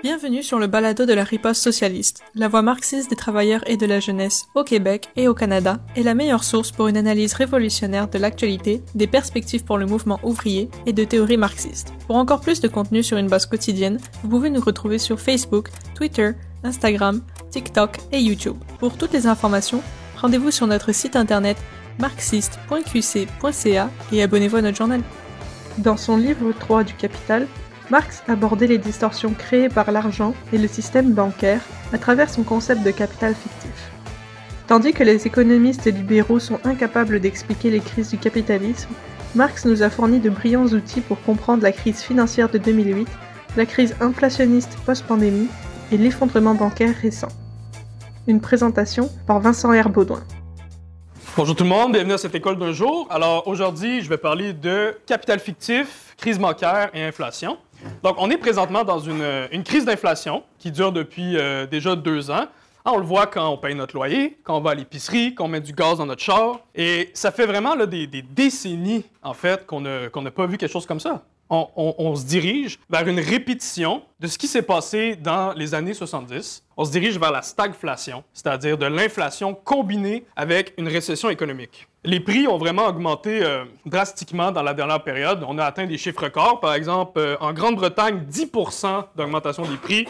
Bienvenue sur le balado de la riposte socialiste, la voix marxiste des travailleurs et de la jeunesse au Québec et au Canada est la meilleure source pour une analyse révolutionnaire de l'actualité, des perspectives pour le mouvement ouvrier et de théories marxistes. Pour encore plus de contenu sur une base quotidienne, vous pouvez nous retrouver sur Facebook, Twitter, Instagram, TikTok et YouTube. Pour toutes les informations, rendez-vous sur notre site internet marxiste.qc.ca et abonnez-vous à notre journal. Dans son livre 3 du Capital, Marx abordait les distorsions créées par l'argent et le système bancaire à travers son concept de capital fictif. Tandis que les économistes libéraux sont incapables d'expliquer les crises du capitalisme, Marx nous a fourni de brillants outils pour comprendre la crise financière de 2008, la crise inflationniste post-pandémie et l'effondrement bancaire récent. Une présentation par Vincent R. Bonjour tout le monde, bienvenue à cette école d'un jour. Alors aujourd'hui, je vais parler de capital fictif, crise bancaire et inflation. Donc on est présentement dans une, une crise d'inflation qui dure depuis euh, déjà deux ans. Ah, on le voit quand on paye notre loyer, quand on va à l'épicerie, quand on met du gaz dans notre char. Et ça fait vraiment des, des décennies, en fait, qu'on n'a qu'on pas vu quelque chose comme ça. On se dirige vers une répétition de ce qui s'est passé dans les années 70. On se dirige vers la stagflation, c'est-à-dire de l'inflation combinée avec une récession économique. Les prix ont vraiment augmenté euh, drastiquement dans la dernière période. On a atteint des chiffres records. Par exemple, euh, en Grande-Bretagne, 10% d'augmentation des prix.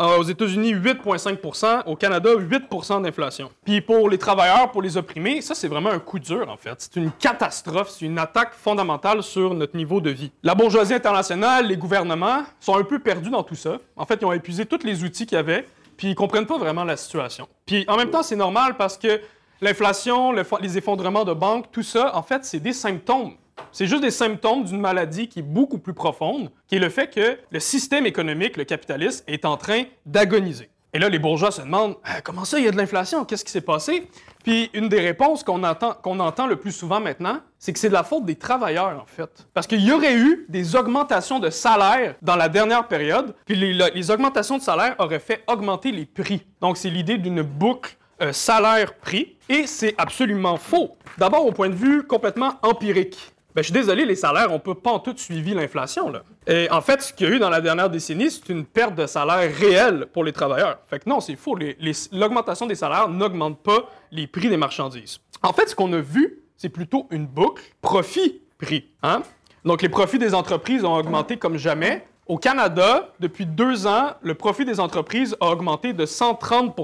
Euh, aux États-Unis, 8,5% Au Canada, 8% d'inflation. Puis pour les travailleurs, pour les opprimés, ça, c'est vraiment un coup dur, en fait. C'est une catastrophe, c'est une attaque fondamentale sur notre niveau de vie. La bourgeoisie internationale, les gouvernements sont un peu perdus dans tout ça. En fait, ils ont épuisé tous les outils qu'il y avait, puis ils comprennent pas vraiment la situation. Puis en même temps, c'est normal parce que l'inflation, les effondrements de banques, tout ça, en fait, c'est des symptômes. C'est juste des symptômes d'une maladie qui est beaucoup plus profonde, qui est le fait que le système économique, le capitalisme, est en train d'agoniser. Et là, les bourgeois se demandent Euh, comment ça, il y a de l'inflation? Qu'est-ce qui s'est passé Puis une des réponses qu'on entend, qu'on entend le plus souvent maintenant, c'est que c'est de la faute des travailleurs, en fait. Parce qu'il y aurait eu des augmentations de salaire dans la dernière période, puis les, les augmentations de salaire auraient fait augmenter les prix. Donc, c'est l'idée d'une boucle euh, salaire-prix, et c'est absolument faux. D'abord, au point de vue complètement empirique. Ben, je suis désolé, les salaires n'ont pas, pas en tout suivi l'inflation. là. Et en fait, ce qu'il y a eu dans la dernière décennie, c'est une perte de salaire réelle pour les travailleurs. Fait que non, c'est faux. L'augmentation des salaires n'augmente pas les prix des marchandises. En fait, ce qu'on a vu, c'est plutôt une boucle profit-prix. Hein? Donc, les profits des entreprises ont augmenté comme jamais. Au Canada, depuis deux ans, le profit des entreprises a augmenté de 130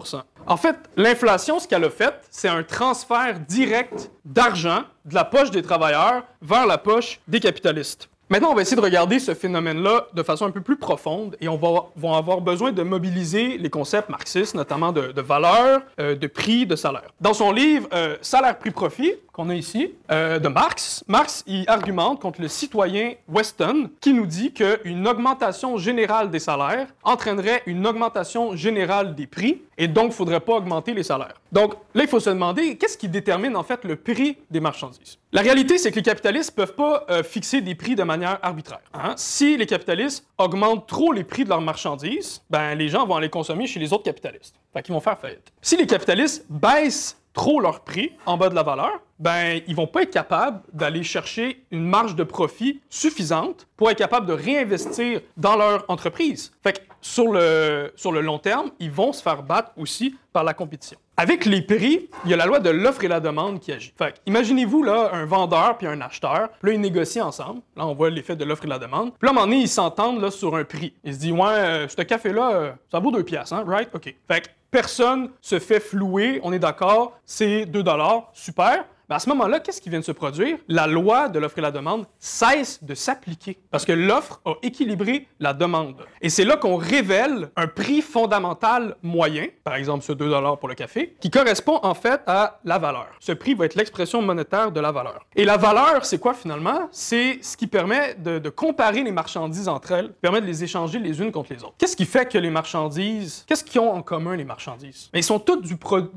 En fait, l'inflation, ce qu'elle a fait, c'est un transfert direct d'argent de la poche des travailleurs vers la poche des capitalistes. Maintenant, on va essayer de regarder ce phénomène-là de façon un peu plus profonde et on va, avoir besoin de mobiliser les concepts marxistes, notamment de, valeur, euh, de prix, de salaire. Dans son livre euh, Salaire-prix-profit, qu'on a ici, euh, de Marx, Marx y argumente contre le citoyen Weston qui nous dit qu'une augmentation générale des salaires entraînerait une augmentation générale des prix et donc il ne faudrait pas augmenter les salaires. Donc là, il faut se demander qu'est-ce qui détermine en fait le prix des marchandises? La réalité, c'est que les capitalistes ne peuvent pas euh, fixer des prix de manière arbitraire. hein? Si les capitalistes augmentent trop les prix de leurs marchandises, ben, les gens vont aller consommer chez les autres capitalistes. Fait qu'ils vont faire faillite. Si les capitalistes baissent trop leur prix en bas de la valeur, ben ils vont pas être capables d'aller chercher une marge de profit suffisante pour être capables de réinvestir dans leur entreprise. Fait sur le, sur le long terme, ils vont se faire battre aussi par la compétition. Avec les prix, il y a la loi de l'offre et la demande qui agit. Fait imaginez-vous là un vendeur puis un acheteur, puis là ils négocient ensemble. Là on voit l'effet de l'offre et la demande. Puis là à un moment donné, ils s'entendent là sur un prix. Ils se disent ouais, euh, ce café là, ça vaut deux piastres, hein, right? OK. Fait que personne se fait flouer, on est d'accord, c'est 2 dollars, super. Ben à ce moment-là, qu'est-ce qui vient de se produire? La loi de l'offre et la demande cesse de s'appliquer parce que l'offre a équilibré la demande. Et c'est là qu'on révèle un prix fondamental moyen, par exemple ce 2 pour le café, qui correspond en fait à la valeur. Ce prix va être l'expression monétaire de la valeur. Et la valeur, c'est quoi finalement? C'est ce qui permet de, comparer les marchandises entre elles, permet de les échanger les unes contre les autres. Qu'est-ce qui fait que les marchandises, qu'est-ce qu'ils ont en commun les marchandises? Mais ils sont toutes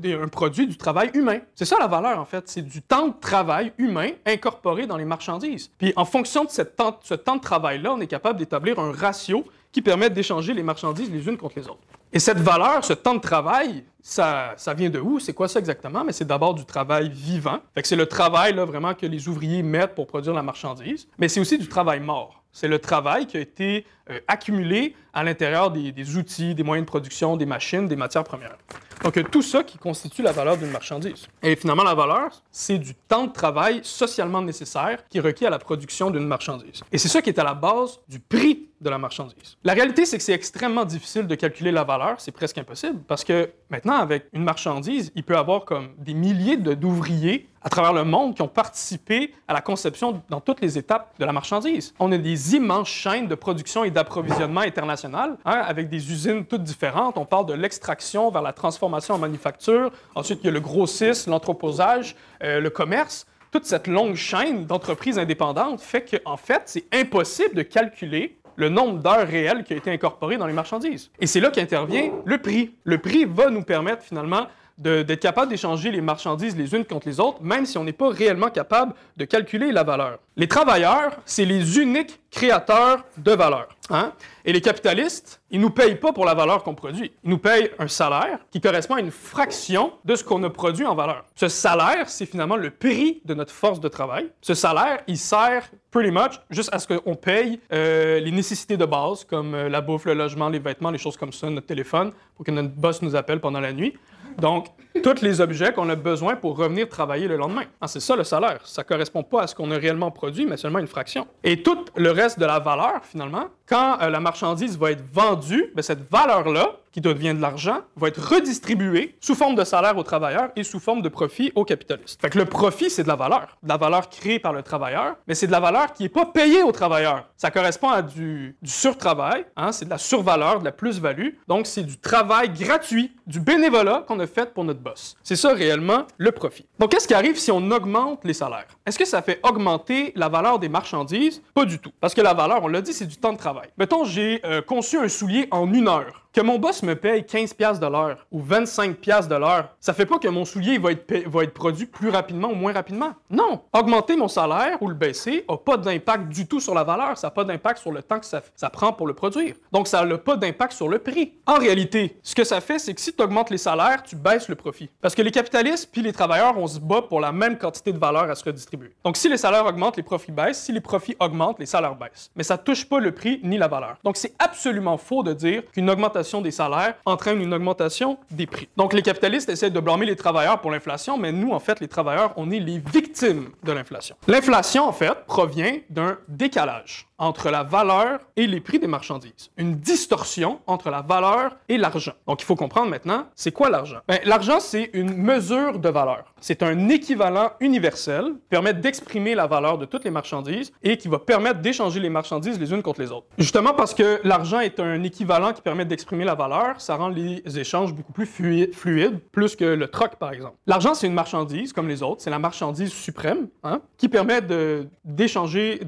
un produit du travail humain. C'est ça la valeur en fait, c'est du temps de travail humain incorporé dans les marchandises. Puis en fonction de cette temps- ce temps de travail-là, on est capable d'établir un ratio qui permet d'échanger les marchandises les unes contre les autres. Et cette valeur, ce temps de travail, ça, ça vient de où? C'est quoi ça exactement? Mais c'est d'abord du travail vivant. Que c'est le travail là, vraiment que les ouvriers mettent pour produire la marchandise. Mais c'est aussi du travail mort. C'est le travail qui a été euh, accumulé à l'intérieur des, des outils, des moyens de production, des machines, des matières premières. Donc, a tout ça qui constitue la valeur d'une marchandise. Et finalement, la valeur, c'est du temps de travail socialement nécessaire qui est requis à la production d'une marchandise. Et c'est ça qui est à la base du prix de la marchandise. La réalité, c'est que c'est extrêmement difficile de calculer la valeur, c'est presque impossible, parce que maintenant, avec une marchandise, il peut y avoir comme des milliers d'ouvriers à travers le monde qui ont participé à la conception dans toutes les étapes de la marchandise. On a des immenses chaînes de production et d'approvisionnement international, hein, avec des usines toutes différentes. On parle de l'extraction vers la transformation en manufacture. Ensuite, il y a le grossisme, l'entreposage, euh, le commerce. Toute cette longue chaîne d'entreprises indépendantes fait qu'en fait, c'est impossible de calculer le nombre d'heures réelles qui a été incorporé dans les marchandises. Et c'est là qu'intervient le prix. Le prix va nous permettre finalement d'être capable d'échanger les marchandises les unes contre les autres, même si on n'est pas réellement capable de calculer la valeur. Les travailleurs, c'est les uniques créateurs de valeur. hein? Et les capitalistes, ils nous payent pas pour la valeur qu'on produit. Ils nous payent un salaire qui correspond à une fraction de ce qu'on a produit en valeur. Ce salaire, c'est finalement le prix de notre force de travail. Ce salaire, il sert pretty much juste à ce qu'on paye euh, les nécessités de base, comme euh, la bouffe, le logement, les vêtements, les choses comme ça, notre téléphone, pour que notre boss nous appelle pendant la nuit. Donc, tous les objets qu'on a besoin pour revenir travailler le lendemain. Ah, c'est ça le salaire. Ça correspond pas à ce qu'on a réellement produit, mais seulement une fraction. Et tout le reste de la valeur, finalement, quand euh, la marchandise va être vendue, ben, cette valeur-là, qui devient de l'argent, va être redistribuée sous forme de salaire aux travailleurs et sous forme de profit aux capitalistes. Fait que le profit, c'est de la valeur. De la valeur créée par le travailleur, mais c'est de la valeur qui n'est pas payée au travailleur. Ça correspond à du, du surtravail, hein, c'est de la survaleur, de la plus-value. Donc, c'est du travail gratuit, du bénévolat qu'on a fait pour notre boss. C'est ça réellement le profit. Donc, qu'est-ce qui arrive si on augmente les salaires? Est-ce que ça fait augmenter la valeur des marchandises? Pas du tout. Parce que la valeur, on l'a dit, c'est du temps de travail. Mettons, j'ai euh, conçu un soulier en une heure. Que mon boss me paye 15 pièces de l'heure ou 25 pièces de l'heure, ça fait pas que mon soulier va être, produit plus rapidement ou moins rapidement. Non. Augmenter mon salaire ou le baisser a pas d'impact du tout sur la valeur. Ça n'a pas d'impact sur le temps que ça, ça prend pour le produire. Donc, ça n'a pas d'impact sur le prix. En réalité, ce que ça fait, c'est que si tu augmentes les salaires, tu baisses le profit. Parce que les capitalistes puis les travailleurs, on se bat pour la même quantité de valeur à se redistribuer. Donc, si les salaires augmentent, les profits baissent. Si les profits augmentent, les salaires baissent. Mais ça touche pas le prix ni la valeur. Donc, c'est absolument faux de dire qu'une augmentation des salaires entraîne une augmentation des prix. Donc, les capitalistes essaient de blâmer les travailleurs pour l'inflation, mais nous, en fait, les travailleurs, on est les victimes de l'inflation. L'inflation, en fait, provient d'un décalage entre la valeur et les prix des marchandises. Une distorsion entre la valeur et l'argent. Donc, il faut comprendre maintenant, c'est quoi l'argent? Ben, l'argent, c'est une mesure de valeur. C'est un équivalent universel qui permet d'exprimer la valeur de toutes les marchandises et qui va permettre d'échanger les marchandises les unes contre les autres. Justement parce que l'argent est un équivalent qui permet d'exprimer la valeur, ça rend les échanges beaucoup plus flui- fluides, plus que le troc, par exemple. L'argent, c'est une marchandise comme les autres, c'est la marchandise suprême hein, qui permet d'être échangée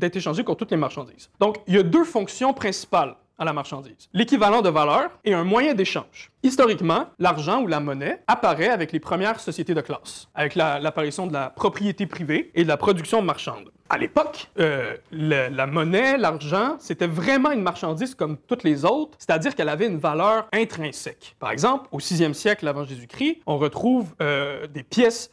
contre toutes les marchandises. Donc, il y a deux fonctions principales à la marchandise. L'équivalent de valeur et un moyen d'échange. Historiquement, l'argent ou la monnaie apparaît avec les premières sociétés de classe, avec la- l'apparition de la propriété privée et de la production marchande. À l'époque, euh, la monnaie, l'argent, c'était vraiment une marchandise comme toutes les autres, c'est-à-dire qu'elle avait une valeur intrinsèque. Par exemple, au 6e siècle avant Jésus-Christ, on retrouve euh, des pièces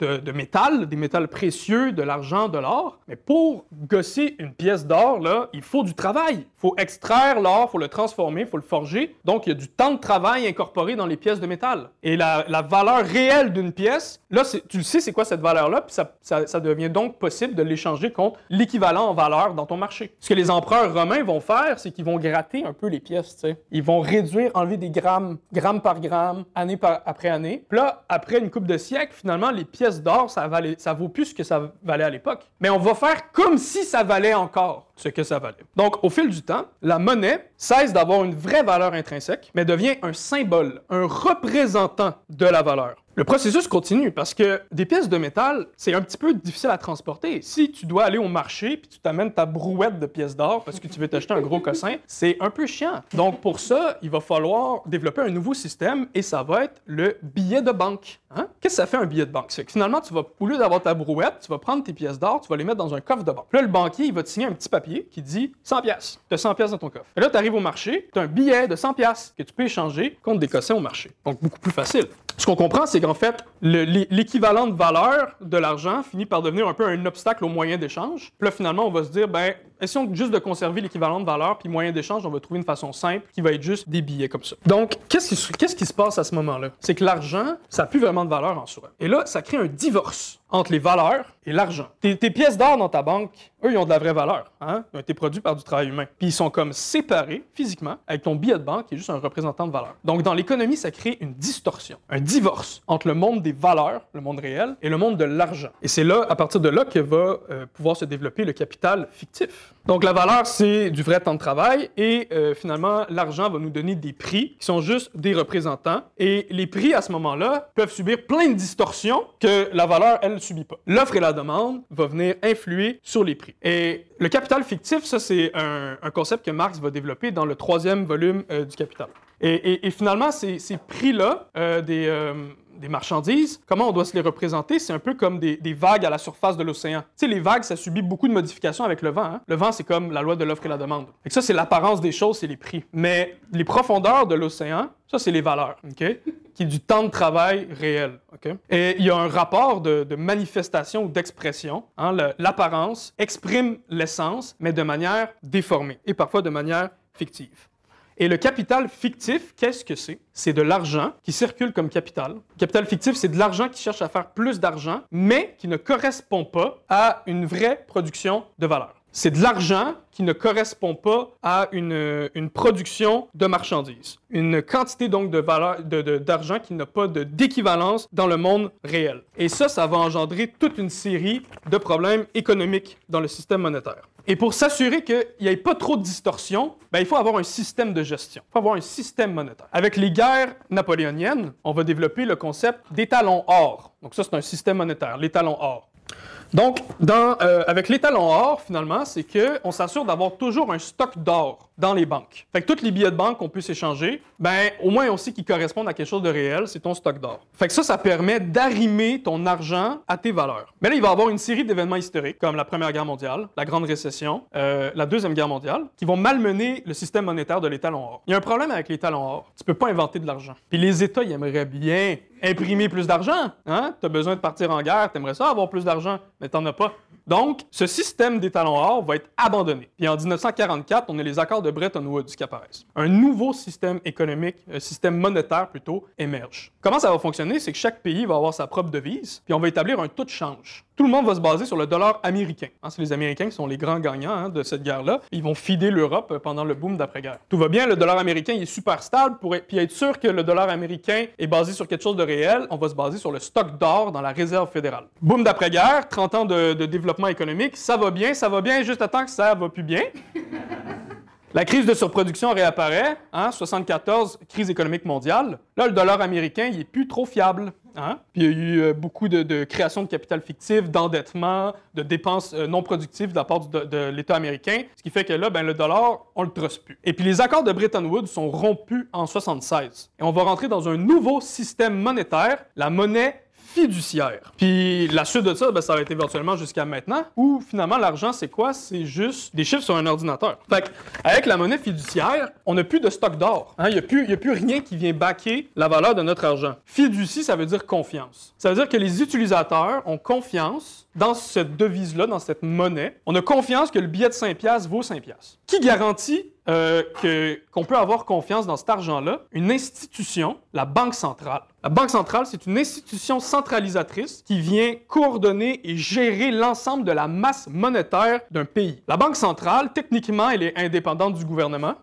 de, de métal, des métals précieux, de l'argent, de l'or. Mais pour gosser une pièce d'or, il faut du travail. Il faut extraire l'or, il faut le transformer, il faut le forger. Donc, il y a du temps de travail incorporé dans les pièces de métal. Et la, valeur réelle d'une pièce, là, tu le sais, c'est quoi cette valeur-là, puis ça, devient donc possible de l'échanger contre l'équivalent en valeur dans ton marché. Ce que les empereurs romains vont faire, c'est qu'ils vont gratter un peu les pièces, tu sais. Ils vont réduire, enlever des grammes, gramme par gramme, année par, après année. Puis là, après une coupe de siècles, finalement, les pièces d'or, ça, ça vaut plus ce que ça valait à l'époque. Mais on va faire comme si ça valait encore ce que ça valait. Donc, au fil du temps, la monnaie cesse d'avoir une vraie valeur intrinsèque, mais devient un symbole, un représentant de la valeur. Le processus continue parce que des pièces de métal, c'est un petit peu difficile à transporter. Si tu dois aller au marché puis tu t'amènes ta brouette de pièces d'or parce que tu veux t'acheter un gros cossin, c'est un peu chiant. Donc pour ça, il va falloir développer un nouveau système et ça va être le billet de banque. Hein? Qu'est-ce que ça fait un billet de banque? C'est que finalement, tu vas, au lieu d'avoir ta brouette, tu vas prendre tes pièces d'or, tu vas les mettre dans un coffre de banque. Là, le banquier, il va te signer un petit papier qui dit 100 pièces. Tu as 100 pièces dans ton coffre. Et là, tu arrives au marché, tu as un billet de 100 pièces que tu peux échanger contre des cossins au marché. Donc beaucoup plus facile. Ce qu'on comprend, c'est qu'en fait, le- l'é- l'équivalent de valeur de l'argent finit par devenir un peu un obstacle au moyen d'échange. Puis là, finalement, on va se dire, ben, essayons juste de conserver l'équivalent de valeur, puis moyen d'échange, on va trouver une façon simple qui va être juste des billets comme ça. Donc, qu'est-ce qui, se passe à ce moment-là? C'est que l'argent, ça n'a plus vraiment de valeur en soi. Et là, ça crée un divorce entre les valeurs et l'argent. Tes, tes pièces d'or dans ta banque, eux, ils ont de la vraie valeur. Hein? Ils ont été produits par du travail humain. Puis ils sont comme séparés physiquement avec ton billet de banque qui est juste un représentant de valeur. Donc dans l'économie, ça crée une distorsion, un divorce entre le monde des valeurs, le monde réel, et le monde de l'argent. Et c'est là, à partir de là, que va euh, pouvoir se développer le capital fictif. Donc la valeur, c'est du vrai temps de travail et euh, finalement, l'argent va nous donner des prix qui sont juste des représentants. Et les prix, à ce moment-là, peuvent subir plein de distorsions que la valeur, elle, ne subit pas. L'offre et la demande vont venir influer sur les prix. Et le capital fictif, ça, c'est un, concept que Marx va développer dans le troisième volume euh, du Capital. Et, finalement, ces, prix-là euh, des, des marchandises, comment on doit se les représenter? C'est un peu comme des, vagues à la surface de l'océan. Tu sais, les vagues, ça subit beaucoup de modifications avec le vent. hein. Le vent, c'est comme la loi de l'offre et la demande. Et ça, c'est l'apparence des choses, c'est les prix. Mais les profondeurs de l'océan, ça, c'est les valeurs, OK? Qui est du temps de travail réel, OK? Et il y a un rapport de, manifestation ou d'expression. hein. L'apparence exprime l'essence, mais de manière déformée et parfois de manière fictive. Et le capital fictif, qu'est-ce que c'est? C'est de l'argent qui circule comme capital. Le capital fictif, c'est de l'argent qui cherche à faire plus d'argent, mais qui ne correspond pas à une vraie production de valeur. C'est de l'argent qui ne correspond pas à une, une production de marchandises. Une quantité donc de valeur de- de- d'argent qui n'a pas d'équivalence dans le monde réel. Et ça, ça va engendrer toute une série de problèmes économiques dans le système monétaire. Et pour s'assurer qu'il n'y ait pas trop de distorsion, ben, il faut avoir un système de gestion. Il faut avoir un système monétaire. Avec les guerres napoléoniennes, on va développer le concept d'étalon or. Donc ça, c'est un système monétaire, l'étalon or. Donc, euh, avec l'étalon or, finalement, c'est qu'on s'assure d'avoir toujours un stock d'or dans les banques. Fait que tous les billets de banque qu'on peut s'échanger, ben, au moins on sait qu'ils correspondent à quelque chose de réel, c'est ton stock d'or. Fait que ça, ça permet d'arrimer ton argent à tes valeurs. Mais là, il va y avoir une série d'événements historiques, comme la Première Guerre mondiale, la Grande Récession, euh, la Deuxième Guerre mondiale, qui vont malmener le système monétaire de l'étalon or. Il y a un problème avec l'étalon or. Tu peux pas inventer de l'argent. Puis les États, ils aimeraient bien imprimer plus d'argent. Hein? Tu as besoin de partir en guerre, tu aimerais ça avoir plus d'argent, mais tu as pas. Donc, ce système d'étalon or va être abandonné. Puis en 1944, on a les accords de Bretton Woods qui apparaissent. Un nouveau système économique, un système monétaire plutôt, émerge. Comment ça va fonctionner? C'est que chaque pays va avoir sa propre devise, puis on va établir un taux de change. Tout le monde va se baser sur le dollar américain. Hein, c'est les Américains qui sont les grands gagnants hein, de cette guerre-là. Ils vont fider l'Europe pendant le boom d'après-guerre. Tout va bien, le dollar américain est super stable. Pour puis être sûr que le dollar américain est basé sur quelque chose de réel, on va se baser sur le stock d'or dans la réserve fédérale. Boom d'après-guerre, 30 ans de développement économique, ça va bien, ça va bien, juste à que ça va plus bien. La crise de surproduction réapparaît, hein, 74, crise économique mondiale. Là, le dollar américain, il est plus trop fiable. Hein? Puis il y a eu euh, beaucoup de, de création de capital fictif, d'endettement, de dépenses euh, non productives de la part de, l'État américain, ce qui fait que là, ben, le dollar, on le truste plus. Et puis les accords de Bretton Woods sont rompus en 76. Et on va rentrer dans un nouveau système monétaire, la monnaie fiduciaire. Puis la suite de ça, ben, ça va être éventuellement jusqu'à maintenant, où finalement l'argent, c'est quoi? C'est juste des chiffres sur un ordinateur. Fait avec la monnaie fiduciaire, on n'a plus de stock d'or. hein. Il n'y a, plus- a plus rien qui vient baquer la valeur de notre argent. Fiducie, ça veut dire confiance. Ça veut dire que les utilisateurs ont confiance dans cette devise-là, dans cette monnaie. On a confiance que le billet de 5 piastres vaut 5 piastres. Qui garantit euh, qu'on peut avoir confiance dans cet argent-là? Une institution, la Banque centrale. La Banque centrale, c'est une institution centralisatrice qui vient coordonner et gérer l'ensemble de la masse monétaire d'un pays. La Banque centrale, techniquement, elle est indépendante du gouvernement,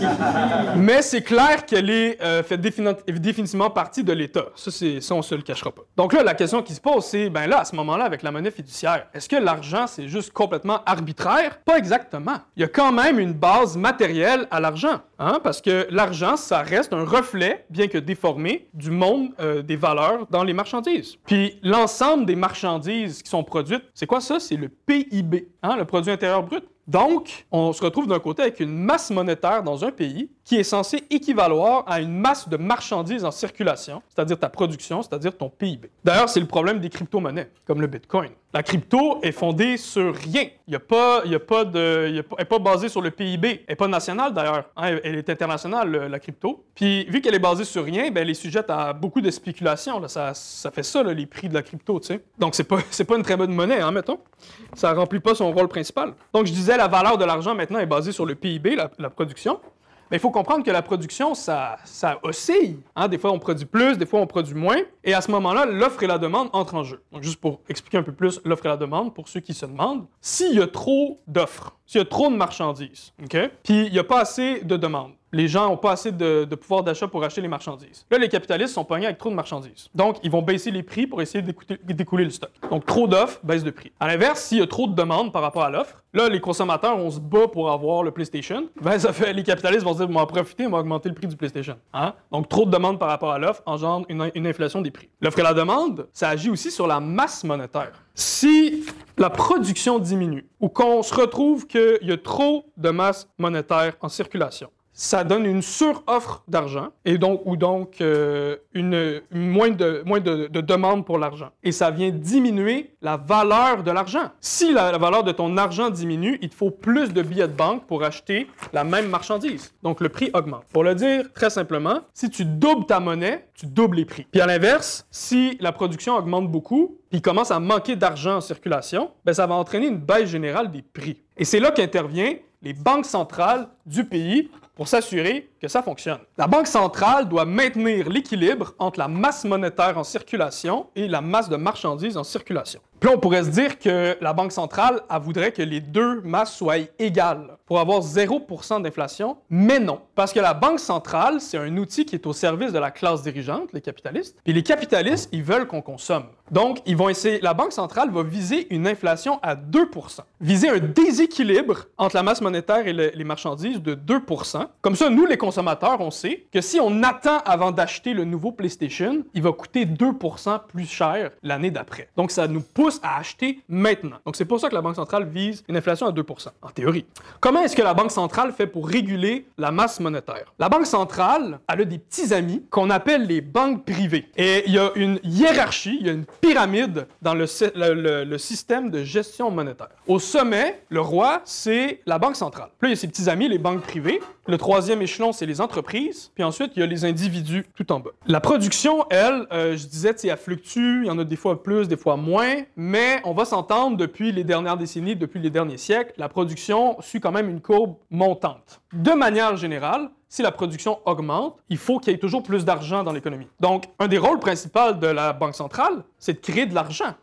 mais c'est clair qu'elle est euh, fait défini- définitivement partie de l'État. Ça, ça, on se le cachera pas. Donc là, la question qui se pose, c'est, ben là, à ce moment-là, avec la monnaie fiduciaire, est-ce que l'argent, c'est juste complètement arbitraire? Pas exactement. Il y a quand même une base matérielle à l'argent, hein, parce que l'argent, ça reste un reflet, bien que déformé, du monde euh, des valeurs dans les marchandises. Puis l'ensemble des marchandises qui sont produites, c'est quoi ça? C'est le PIB, hein, le produit intérieur brut. Donc, on se retrouve d'un côté avec une masse monétaire dans un pays qui est censée équivaloir à une masse de marchandises en circulation, c'est-à-dire ta production, c'est-à-dire ton PIB. D'ailleurs, c'est le problème des crypto-monnaies, comme le Bitcoin. La crypto est fondée sur rien. Il a pas, il y a pas de, elle n'est pas basée sur le PIB. Elle n'est pas nationale d'ailleurs. hein, elle- est internationale, le- la crypto. Puis, vu qu'elle est basée sur rien, ben, elle est sujette à beaucoup de spéculations. là. Ça, ça fait ça, les prix de la crypto. Donc, c'est pas, c'est pas une très bonne monnaie, hein, mettons. Ça remplit pas son rôle principal. Donc, je disais, la valeur de l'argent maintenant est basée sur le PIB, la production. Mais il faut comprendre que la production, ça, ça oscille. Hein. Des fois, on produit plus, des fois, on produit moins. Et à ce moment-là, l'offre et la demande entrent en jeu. Donc, juste pour expliquer un peu plus l'offre et la demande, pour ceux qui se demandent, s'il y a trop d'offres, s'il y a trop de marchandises? Puis il n'y a pas assez de demandes, les gens n'ont pas assez de, pouvoir d'achat pour acheter les marchandises. Là, les capitalistes sont pognés avec trop de marchandises. Donc, ils vont baisser les prix pour essayer d'écouler le stock. Donc, trop d'offres, baisse de prix. À l'inverse, s'il y a trop de demandes par rapport à l'offre, là, les consommateurs, on se bat pour avoir le PlayStation. Ben, ça fait, les capitalistes vont se dire, on va profiter, on va augmenter le prix du PlayStation. Hein? Donc, trop de demandes par rapport à l'offre engendre une, une inflation des prix. L'offre et la demande, ça agit aussi sur la masse monétaire. Si la production diminue ou qu'on se retrouve qu'il y a trop de masse monétaire en circulation, ça donne une suroffre d'argent et donc ou donc euh, une, moins de moins de, demande pour l'argent et ça vient diminuer la valeur de l'argent. Si la, valeur de ton argent diminue, il te faut plus de billets de banque pour acheter la même marchandise. Donc le prix augmente. Pour le dire très simplement, si tu doubles ta monnaie, tu doubles les prix. Puis à l'inverse, si la production augmente beaucoup, puis commence à manquer d'argent en circulation, ben ça va entraîner une baisse générale des prix. Et c'est là qu'intervient les banques centrales du pays pour s'assurer que ça fonctionne. La Banque centrale doit maintenir l'équilibre entre la masse monétaire en circulation et la masse de marchandises en circulation. Puis on pourrait se dire que la Banque centrale elle voudrait que les deux masses soient égales pour avoir 0% d'inflation, mais non. Parce que la Banque centrale, c'est un outil qui est au service de la classe dirigeante, les capitalistes. Puis les capitalistes, ils veulent qu'on consomme. Donc, ils vont essayer, la Banque centrale va viser une inflation à 2%. Viser un déséquilibre entre la masse monétaire et les marchandises de 2%. Comme ça, nous, les consommateurs, on sait que si on attend avant d'acheter le nouveau PlayStation, il va coûter 2% plus cher l'année d'après. Donc, ça nous à acheter maintenant. Donc, c'est pour ça que la Banque centrale vise une inflation à 2%, en théorie. Comment est-ce que la Banque centrale fait pour réguler la masse monétaire? La Banque centrale, elle a des petits amis qu'on appelle les banques privées. Et il y a une hiérarchie, il y a une pyramide dans le, système de gestion monétaire. Au sommet, le roi, c'est la Banque centrale. Puis là, il y a ses petits amis, les banques privées. Le troisième échelon, c'est les entreprises. Puis ensuite, il y a les individus tout en bas. La production, elle, euh, je disais, elle fluctue. Il y en a des fois plus, des fois moins. Mais on va s'entendre depuis les dernières décennies, depuis les derniers siècles, la production suit quand même une courbe montante. De manière générale, si la production augmente, il faut qu'il y ait toujours plus d'argent dans l'économie. Donc, un des rôles principaux de la Banque centrale, c'est de créer de l'argent.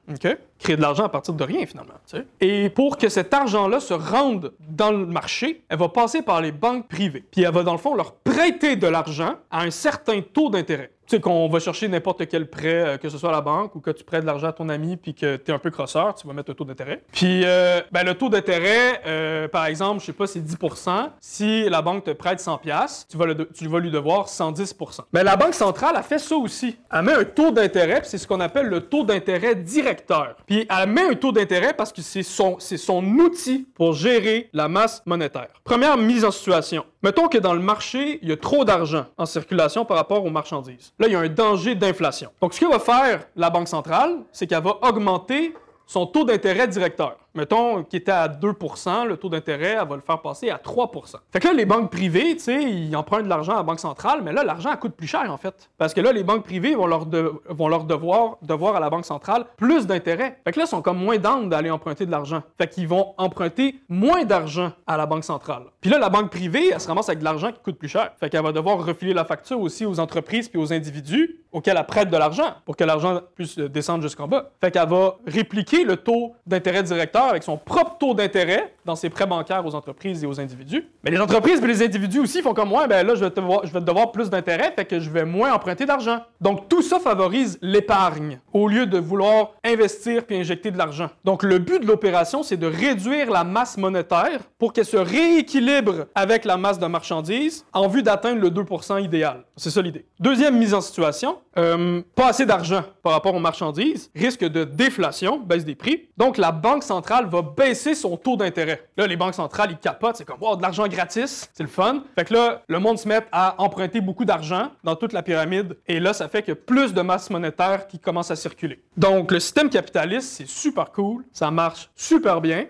Créer de l'argent à partir de rien, finalement. Et pour que cet argent-là se rende dans le marché, elle va passer par les banques privées. Puis elle va, dans le fond, leur prêter de l'argent à un certain taux d'intérêt. Tu sais, qu'on va chercher n'importe quel prêt, euh, que ce soit à la banque ou que tu prêtes de l'argent à ton ami puis que tu es un peu crosseur, tu vas mettre un taux d'intérêt. Puis, euh, ben, le taux d'intérêt, euh, par exemple, je sais pas, c'est 10% Si la banque te prête 100$, tu vas, le tu vas lui devoir 110% Mais la Banque centrale a fait ça aussi. Elle met un taux d'intérêt, c'est ce qu'on appelle le taux d'intérêt directeur. Puis, elle met un taux d'intérêt parce que c'est son, son outil pour gérer la masse monétaire. Première mise en situation. Mettons que dans le marché, il y a trop d'argent en circulation par rapport aux marchandises. Là, il y a un danger d'inflation. Donc, ce que va faire la Banque centrale, c'est qu'elle va augmenter son taux d'intérêt directeur mettons, qui était à 2% le taux d'intérêt, elle va le faire passer à 3% Fait que là, les banques privées, tu sais, ils empruntent de l'argent à la Banque centrale, mais là, l'argent coûte plus cher, en fait. Parce que là, les banques privées vont leur, vont leur devoir, devoir à la Banque centrale plus d'intérêt. Fait que là, ils sont comme moins d'âme d'aller emprunter de l'argent. Fait qu'ils vont emprunter moins d'argent à la Banque centrale. Puis là, la banque privée, elle se ramasse avec de l'argent qui coûte plus cher. Fait qu'elle va devoir refiler la facture aussi aux entreprises puis aux individus auxquels elle prête de l'argent pour que l'argent puisse descendre jusqu'en bas. Fait qu'elle va répliquer le taux d'intérêt directeur avec son propre taux d'intérêt dans ses prêts bancaires aux entreprises et aux individus. Mais les entreprises et les individus aussi font comme moi, ben là, je vais, te devoir plus d'intérêt, fait que je vais moins emprunter d'argent. Donc, tout ça favorise l'épargne au lieu de vouloir investir puis injecter de l'argent. Donc, le but de l'opération, c'est de réduire la masse monétaire pour qu'elle se rééquilibre avec la masse de marchandises en vue d'atteindre le 2% idéal. C'est ça l'idée. Deuxième mise en situation, euh, pas assez d'argent par rapport aux marchandises, risque de déflation, baisse des prix. Donc, la Banque centrale va baisser son taux d'intérêt. Là, les banques centrales, ils capotent, c'est comme, wow, de l'argent gratis, c'est le fun. Fait que là, le monde se met à emprunter beaucoup d'argent dans toute la pyramide, et là, ça fait qu'il y a plus de masse monétaire qui commence à circuler. Donc, le système capitaliste, c'est super cool, ça marche super bien.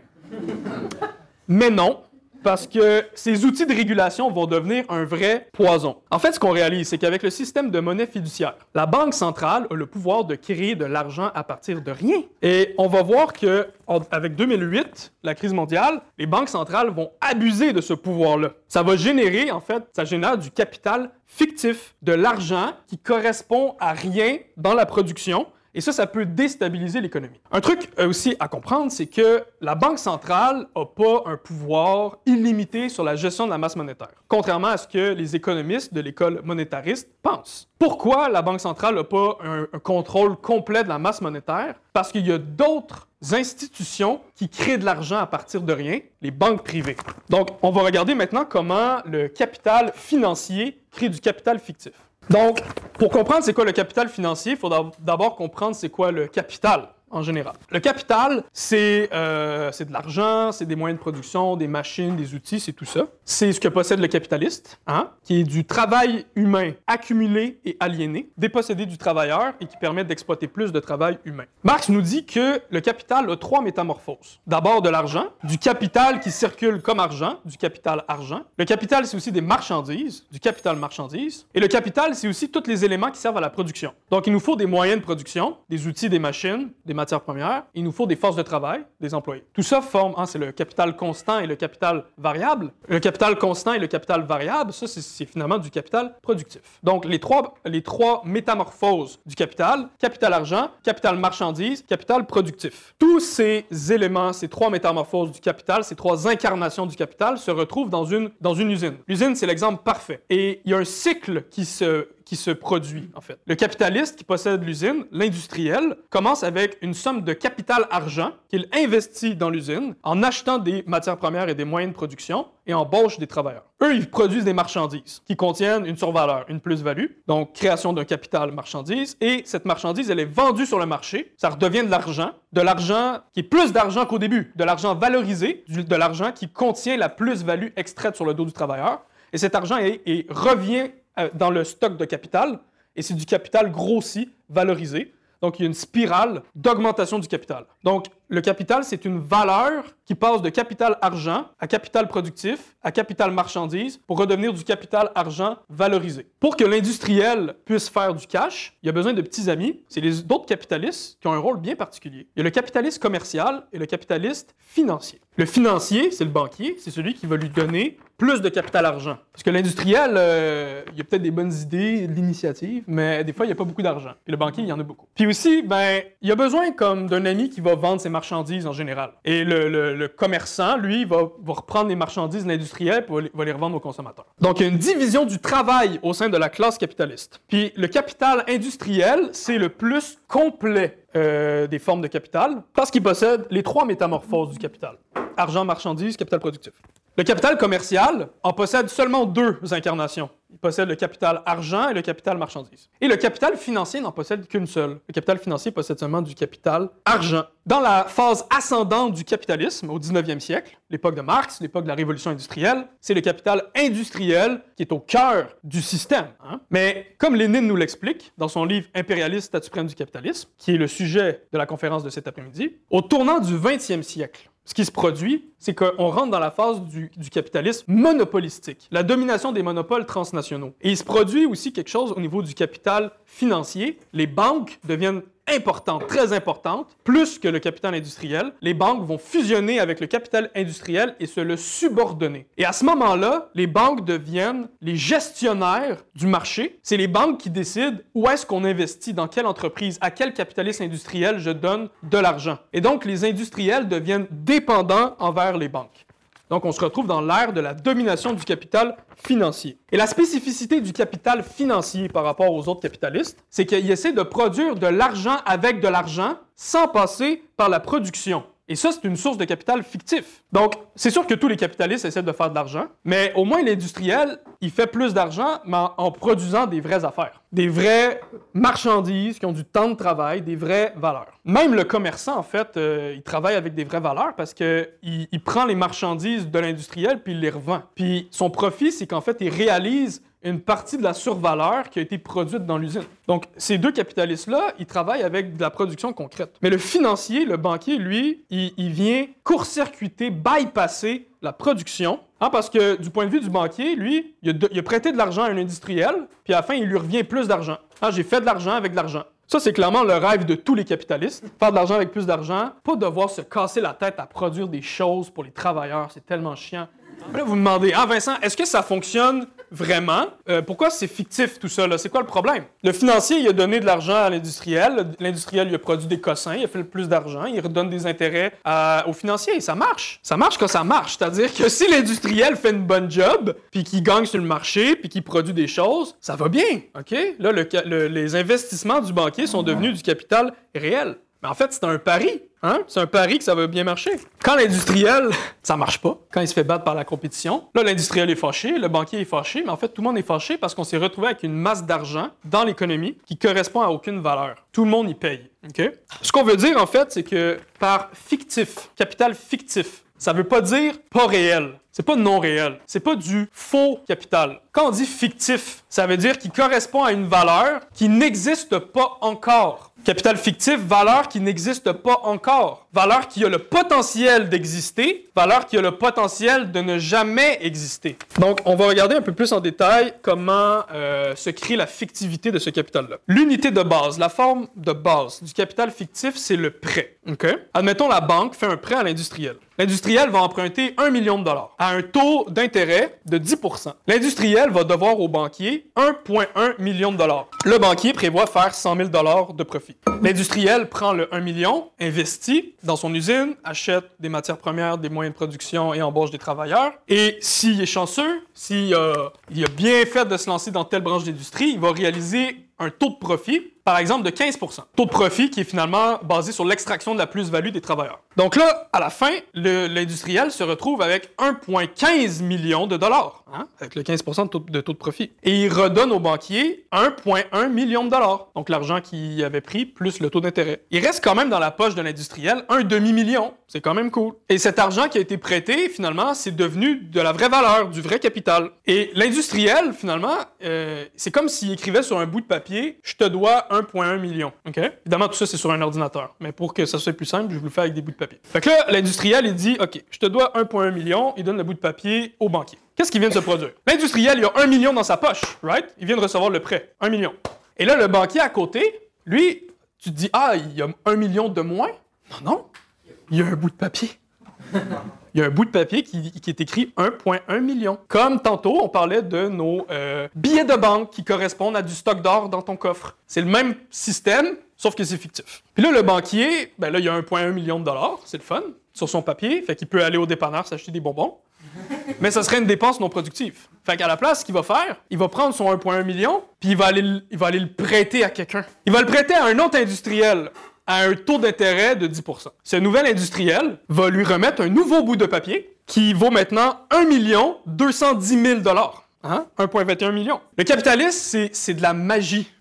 Mais non, parce que ces outils de régulation vont devenir un vrai poison. En fait, ce qu'on réalise, c'est qu'avec le système de monnaie fiduciaire, la Banque centrale a le pouvoir de créer de l'argent à partir de rien. Et on va voir que avec 2008, la crise mondiale, les banques centrales vont abuser de ce pouvoir-là. Ça va générer, en fait, ça génère du capital fictif, de l'argent qui correspond à rien dans la production et ça, ça peut déstabiliser l'économie. Un truc euh, aussi à comprendre, c'est que la Banque centrale n'a pas un pouvoir illimité sur la gestion de la masse monétaire, contrairement à ce que les économistes de l'école monétariste pensent. Pourquoi la Banque centrale n'a pas un, un contrôle complet de la masse monétaire? Parce qu'il y a d'autres institutions qui créent de l'argent à partir de rien, les banques privées. Donc, on va regarder maintenant comment le capital financier crée du capital fictif. Donc, pour comprendre c'est quoi le capital financier, il faut d'abord comprendre c'est quoi le capital en général. Le capital, c'est euh, de l'argent, c'est des moyens de production, des machines, des outils, c'est tout ça. C'est ce que possède le capitaliste, hein, qui est du travail humain accumulé et aliéné, dépossédé du travailleur et qui permet d'exploiter plus de travail humain. Marx nous dit que le capital a trois métamorphoses. D'abord de l'argent, du capital qui circule comme argent, du capital argent. Le capital, c'est aussi des marchandises, du capital marchandises. Et le capital, c'est aussi tous les éléments qui servent à la production. Donc, il nous faut des moyens de production, des outils, des machines, des matières premières, il nous faut des forces de travail, des employés. Tout ça forme, hein, c'est le capital constant et le capital variable. Le capital constant et le capital variable, ça, c'est finalement du capital productif. Donc, les trois, métamorphoses du capital, capital argent, capital marchandise, capital productif. Tous ces éléments, ces trois métamorphoses du capital, ces trois incarnations du capital se retrouvent dans une, dans une usine. L'usine, c'est l'exemple parfait. Et il y a un cycle qui se, qui se produit, en fait. Le capitaliste qui possède l'usine, l'industriel, commence avec une somme de capital argent qu'il investit dans l'usine en achetant des matières premières et des moyens de production et embauche des travailleurs. Eux, ils produisent des marchandises qui contiennent une survaleur, une plus-value, donc création d'un capital marchandise, et cette marchandise, elle est vendue sur le marché, ça redevient de l'argent, de l'argent qui est plus d'argent qu'au début, de l'argent valorisé, de l'argent qui contient la plus-value extraite sur le dos du travailleur, et cet argent revient dans le stock de capital, et c'est du capital grossi, valorisé. Donc, il y a une spirale d'augmentation du capital. Donc, le capital, c'est une valeur qui passe de capital argent à capital productif à capital marchandise pour redevenir du capital argent valorisé. Pour que l'industriel puisse faire du cash, il a besoin de petits amis. C'est les d'autres capitalistes qui ont un rôle bien particulier. Il y a le capitaliste commercial et le capitaliste financier. Le financier, c'est le banquier, c'est celui qui va lui donner plus de capital argent. Parce que l'industriel, euh, il y a peut-être des bonnes idées, de l'initiative, mais des fois, il n'y a pas beaucoup d'argent. Puis le banquier, il y en a beaucoup. Puis aussi, ben, il y a besoin comme d'un ami qui va vendre ses marchandises en général. Et le, commerçant, lui, va, va, reprendre les marchandises de l'industriel et va les revendre aux consommateurs. Donc, il y a une division du travail au sein de la classe capitaliste. Puis le capital industriel, c'est le plus complet euh, des formes de capital parce qu'il possède les trois métamorphoses du capital. Argent, marchandise, capital productif. Le capital commercial en possède seulement deux incarnations. Il possède le capital argent et le capital marchandise. Et le capital financier n'en possède qu'une seule. Le capital financier possède seulement du capital argent. Dans la phase ascendante du capitalisme, au 19e siècle, l'époque de Marx, l'époque de la révolution industrielle, c'est le capital industriel qui est au cœur du système. Hein. Mais comme Lénine nous l'explique dans son livre Impérialiste, statut suprême du capitalisme, qui est le sujet de la conférence de cet après-midi, au tournant du 20e siècle, ce qui se produit, c'est qu'on rentre dans la phase du, capitalisme monopolistique, la domination des monopoles transnationaux. Et il se produit aussi quelque chose au niveau du capital financier. Les banques deviennent importante, très importante, plus que le capital industriel. Les banques vont fusionner avec le capital industriel et se le subordonner. Et à ce moment-là, les banques deviennent les gestionnaires du marché. C'est les banques qui décident où est-ce qu'on investit, dans quelle entreprise, à quel capitaliste industriel je donne de l'argent. Et donc, les industriels deviennent dépendants envers les banques. Donc, on se retrouve dans l'ère de la domination du capital financier. Et la spécificité du capital financier par rapport aux autres capitalistes, c'est qu'il essaie de produire de l'argent avec de l'argent sans passer par la production. Et ça, c'est une source de capital fictif. Donc, c'est sûr que tous les capitalistes essaient de faire de l'argent, mais au moins l'industriel, il fait plus d'argent, mais en, produisant des vraies affaires, des vraies marchandises qui ont du temps de travail, des vraies valeurs. Même le commerçant, en fait, euh, il travaille avec des vraies valeurs parce qu'il il prend les marchandises de l'industriel puis il les revend. Puis son profit, c'est qu'en fait, il réalise une partie de la survaleur qui a été produite dans l'usine. Donc, ces deux capitalistes-là, ils travaillent avec de la production concrète. Mais le financier, le banquier, lui, il, vient court-circuiter, bypasser la production, hein, parce que du point de vue du banquier, lui, il a, prêté de l'argent à un industriel, puis à la fin, il lui revient plus d'argent. Ah, j'ai fait de l'argent avec de l'argent. Ça, c'est clairement le rêve de tous les capitalistes. Faire de l'argent avec plus d'argent, pas devoir se casser la tête à produire des choses pour les travailleurs, c'est tellement chiant. Là, vous demandez, ah Vincent, est-ce que ça fonctionne vraiment? Euh, pourquoi c'est fictif tout ça? C'est quoi le problème? Le financier, il a donné de l'argent à l'industriel. L'industriel, il a produit des cossins, il a fait le plus d'argent, il redonne des intérêts à- aux. Ça marche. Ça marche quand ça marche. C'est-à-dire que si l'industriel fait une bonne job, puis qu'il gagne sur le marché, puis qu'il produit des choses, ça va bien. OK? Là, les investissements du banquier sont devenus du capital réel. Mais en fait, c'est un pari. Hein? C'est un pari que ça va bien marcher. Quand l'industriel, ça marche pas, quand il se fait battre par la compétition, là, l'industriel est fâché, le banquier est fâché, mais en fait, tout le monde est fâché parce qu'on s'est retrouvé avec une masse d'argent dans l'économie qui correspond à aucune valeur. Tout le monde y paye. Ce qu'on veut dire, en fait, c'est que par fictif, capital fictif, ça veut pas dire pas réel. C'est pas non réel. C'est pas du faux capital. Quand on dit fictif, ça veut dire qu'il correspond à une valeur qui n'existe pas encore. Capital fictif, valeur qui n'existe pas encore. Valeur qui a le potentiel d'exister, valeur qui a le potentiel de ne jamais exister. Donc, on va regarder un peu plus en détail comment euh, se crée la fictivité de ce capital-là. L'unité de base, la forme de base du capital fictif, c'est le prêt. OK? Admettons, la banque fait un prêt à l'industriel. L'industriel va emprunter 1 million de dollars à un taux d'intérêt de 10% L'industriel va devoir au banquier 1,1 million de dollars. Le banquier prévoit faire 100 000 dollars de profit. L'industriel prend le 1 million, investit dans son usine, achète des matières premières, des moyens de production et embauche des travailleurs. Et s'il est chanceux, s'il euh, a bien fait de se lancer dans telle branche d'industrie, il va réaliser un taux de profit, par exemple, de 15% Taux de profit qui est finalement basé sur l'extraction de la plus-value des travailleurs. Donc là, à la fin, l'industriel se retrouve avec 1,15 million de dollars, hein, avec le 15 de taux, de taux de profit. Et il redonne au banquier 1,1 million de dollars, donc l'argent qu'il avait pris plus le taux d'intérêt. Il reste quand même dans la poche de l'industriel un demi-million. C'est quand même cool. Et cet argent qui a été prêté, finalement, c'est devenu de la vraie valeur, du vrai capital. Et l'industriel, finalement, euh, c'est comme s'il écrivait sur un bout de papier Je te dois 1,1 million. Évidemment, tout ça, c'est sur un ordinateur. Mais pour que ça soit plus simple, je vous le fais avec des bouts de papier. Fait que là, l'industriel, il dit OK, je te dois 1,1 million. Il donne le bout de papier au banquier. Qu'est-ce qui vient de se produire? L'industriel, il a 1 million dans sa poche, right? Il vient de recevoir le prêt. 1 million. Et là, le banquier à côté, lui, tu te dis Ah, il y a 1 million de moins? Non, non. Il y a un bout de papier. Il y a un bout de papier qui, qui est écrit 1,1 million. Comme tantôt, on parlait de nos euh, billets de banque qui correspondent à du stock d'or dans ton coffre. C'est le même système, sauf que c'est fictif. Puis là, le banquier, ben là, il y a 1,1 million de dollars, c'est le fun, sur son papier, fait qu'il peut aller au dépanneur s'acheter des bonbons. Mais ça serait une dépense non productive. Fait qu'à la place, ce qu'il va faire, il va prendre son 1,1 million, puis il va, aller, le- il va aller le prêter à quelqu'un. Il va le prêter à un autre industriel à un taux d'intérêt de 10% Ce nouvel industriel va lui remettre un nouveau bout de papier qui vaut maintenant 1 210 000 Hein? 1,21 million. Le capitalisme, c'est- c'est de la magie.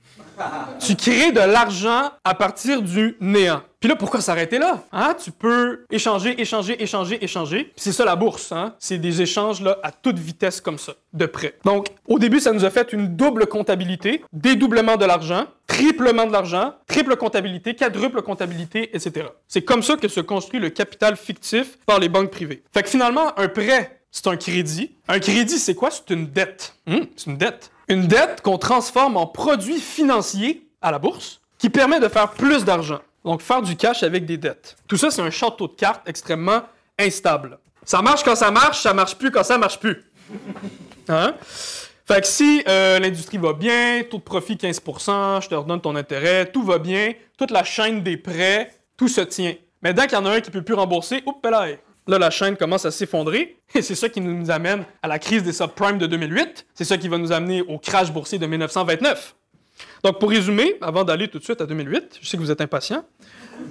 Tu crées de l'argent à partir du néant. Puis là, pourquoi s'arrêter là? Hein? Tu peux échanger, échanger, échanger, échanger. C'est ça la bourse. Hein? C'est des échanges là, à toute vitesse comme ça, de près. Donc, au début, ça nous a fait une double comptabilité, dédoublement de l'argent, triplement de l'argent, triple comptabilité, quadruple comptabilité, etc. C'est comme ça que se construit le capital fictif par les banques privées. Fait que finalement, un prêt, c'est un crédit. Un crédit, c'est quoi? C'est une dette. Hum, c'est une dette. Une dette qu'on transforme en produit financier à la bourse qui permet de faire plus d'argent. Donc, faire du cash avec des dettes. Tout ça, c'est un château de cartes extrêmement instable. Ça marche quand ça marche, ça marche plus quand ça marche plus. Hein? Fait que si euh, l'industrie va bien, taux de profit 15%, je te redonne ton intérêt, tout va bien, toute la chaîne des prêts, tout se tient. Mais dès qu'il y en a un qui peut plus rembourser, oups, là, là, la chaîne commence à s'effondrer. Et c'est ça qui nous amène à la crise des subprimes de 2008. C'est ça qui va nous amener au crash boursier de 1929. Donc, pour résumer, avant d'aller tout de suite à 2008, je sais que vous êtes impatient,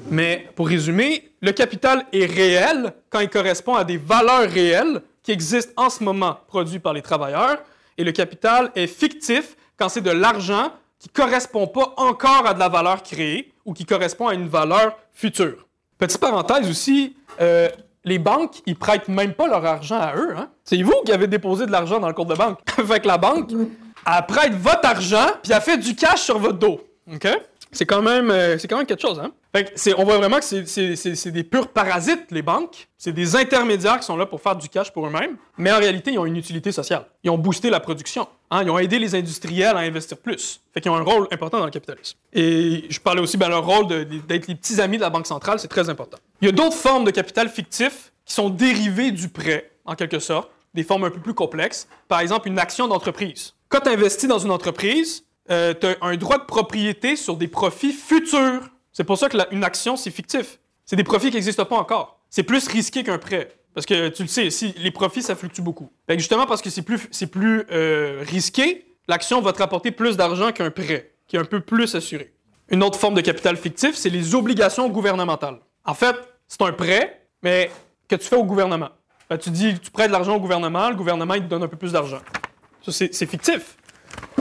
mais pour résumer, le capital est réel quand il correspond à des valeurs réelles qui existent en ce moment produites par les travailleurs, et le capital est fictif quand c'est de l'argent qui ne correspond pas encore à de la valeur créée ou qui correspond à une valeur future. Petite parenthèse aussi, euh, les banques, ils prêtent même pas leur argent à eux. Hein? C'est vous qui avez déposé de l'argent dans le compte de banque. fait que la banque, elle prête votre argent, puis elle fait du cash sur votre dos. OK? C'est quand même, euh, c'est quand même quelque chose, hein? Fait que on voit vraiment que c'est- des purs parasites, les banques. C'est des intermédiaires qui sont là pour faire du cash pour eux-mêmes. Mais en réalité, ils ont une utilité sociale. Ils ont boosté la production. hein. Ils ont aidé les industriels à investir plus. Fait qu'ils ont un rôle important dans le capitalisme. Et je parlais aussi, ben, leur rôle d'être les petits amis de la Banque centrale, c'est très important. Il y a d'autres formes de capital fictif qui sont dérivées du prêt, en quelque sorte. Des formes un peu plus complexes. Par exemple, une action d'entreprise. Quand tu investis dans une entreprise, tu as un droit de propriété sur des profits futurs. C'est pour ça que la- une action, c'est fictif. C'est des profits qui n'existent pas encore. C'est plus risqué qu'un prêt. Parce que tu le sais, si les profits, ça fluctue beaucoup. Justement, parce que c'est plus, plus euh, risqué, l'action va te rapporter plus d'argent qu'un prêt, qui est un peu plus assuré. Une autre forme de capital fictif, c'est les obligations gouvernementales. En fait, c'est un prêt, mais que tu fais au gouvernement. Tu dis, tu prêtes de l'argent au gouvernement, le gouvernement, il te donne un peu plus d'argent. Ça, c'est fictif.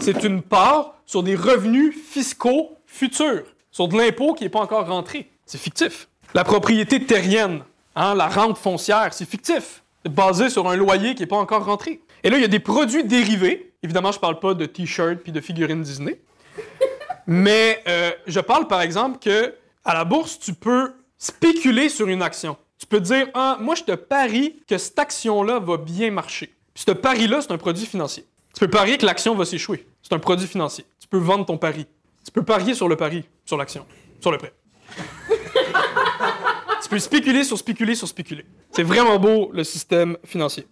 C'est une part sur des revenus fiscaux futurs, sur de l'impôt qui n'est pas encore rentré. C'est fictif. La propriété terrienne, hein, la rente foncière, c'est fictif. C'est basé sur un loyer qui n'est pas encore rentré. Et là, il y a des produits dérivés. Évidemment, je ne parle pas de t-shirts puis de figurines Disney. Mais euh, je parle par exemple que à la bourse, tu peux spéculer sur une action. Tu peux dire ah, moi je te parie que cette action-là va bien marcher. Puis ce pari-là, c'est un produit financier. Tu peux parier que l'action va s'échouer. C'est un produit financier. Tu peux vendre ton pari. Tu peux parier sur le pari, sur l'action, sur le prêt. tu peux spéculer sur spéculer sur spéculer. C'est vraiment beau le système financier.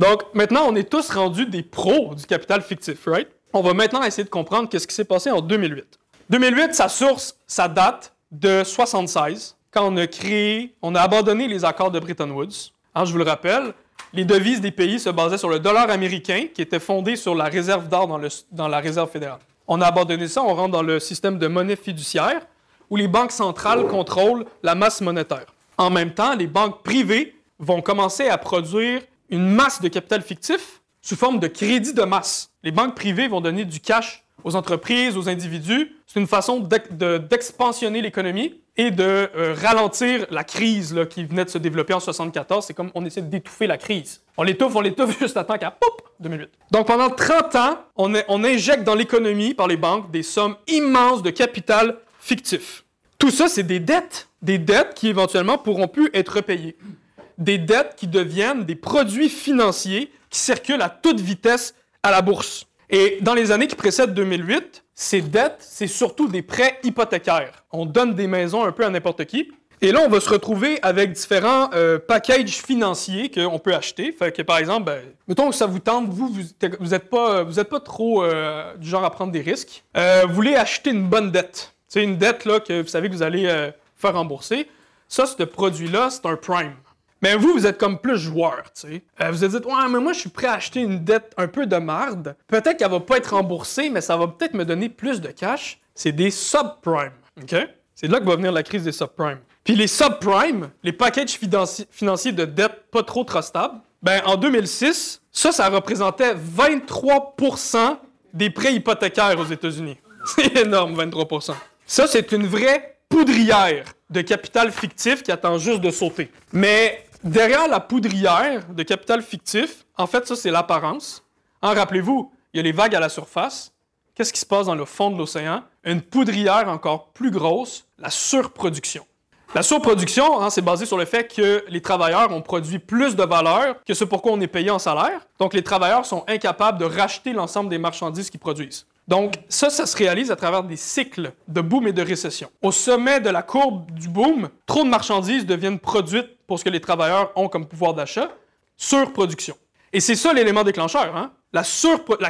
Donc maintenant, on est tous rendus des pros du capital fictif, right? On va maintenant essayer de comprendre qu'est-ce qui s'est passé en 2008. 2008, sa source, sa date de 76, quand on a créé, on a abandonné les accords de Bretton Woods. Je vous le rappelle, les devises des pays se basaient sur le dollar américain, qui était fondé sur la réserve d'or dans, la réserve fédérale. On a abandonné ça, on rentre dans le système de monnaie fiduciaire, où les banques centrales contrôlent la masse monétaire. En même temps, les banques privées vont commencer à produire une masse de capital fictif sous forme de crédit de masse. Les banques privées vont donner du cash aux entreprises, aux individus. C'est une façon d'ex- de- d'expansionner l'économie et de euh, ralentir la crise qui venait de se développer en 74. C'est comme on essaie d'étouffer la crise. On l'étouffe, on l'étouffe juste à temps qu'à pop 2008. Donc pendant 30 ans, on injecte dans l'économie par les banques des sommes immenses de capital fictif. Tout ça, c'est des dettes. Des dettes qui éventuellement pourront plus être repayées. Des dettes qui deviennent des produits financiers qui circulent à toute vitesse à la bourse. Et dans les années qui précèdent 2008, ces dettes, c'est surtout des prêts hypothécaires. On donne des maisons un peu à n'importe qui. Et là, on va se retrouver avec différents euh, packages financiers qu'on peut acheter. Fait que, par exemple, ben, mettons que ça vous tente, vous, vous n'êtes pas, pas trop euh, du genre à prendre des risques. Euh, vous voulez acheter une bonne dette. C'est une dette là, que vous savez que vous allez faire rembourser. Ça, ce produit-là, c'est un prime. Mais vous, vous êtes comme plus joueur, tu sais. Euh, vous vous dites, ouais, mais moi, je suis prêt à acheter une dette un peu de marde. Peut-être qu'elle va pas être remboursée, mais ça va peut-être me donner plus de cash. C'est des subprimes, OK? C'est là que va venir la crise des subprimes. Puis les subprimes, les packages financi- financiers de dette pas trop trustables, ben en 2006, ça, ça représentait 23% des prêts hypothécaires aux États-Unis. C'est énorme, 23% Ça, c'est une vraie poudrière de capital fictif qui attend juste de sauter. Mais derrière la poudrière de capital fictif, en fait, ça, c'est l'apparence. Rappelez-vous, il y a les vagues à la surface. Qu'est-ce qui se passe dans le fond de l'océan? Une poudrière encore plus grosse, la surproduction. La surproduction, hein, c'est basé sur le fait que les travailleurs ont produit plus de valeur que ce pourquoi on est payé en salaire. Donc, les travailleurs sont incapables de racheter l'ensemble des marchandises qu'ils produisent. Donc, ça, ça se réalise à travers des cycles de boom et de récession. Au sommet de la courbe du boom, trop de marchandises deviennent produites pour ce que les travailleurs ont comme pouvoir d'achat, surproduction. Et c'est ça l'élément déclencheur. Hein? La,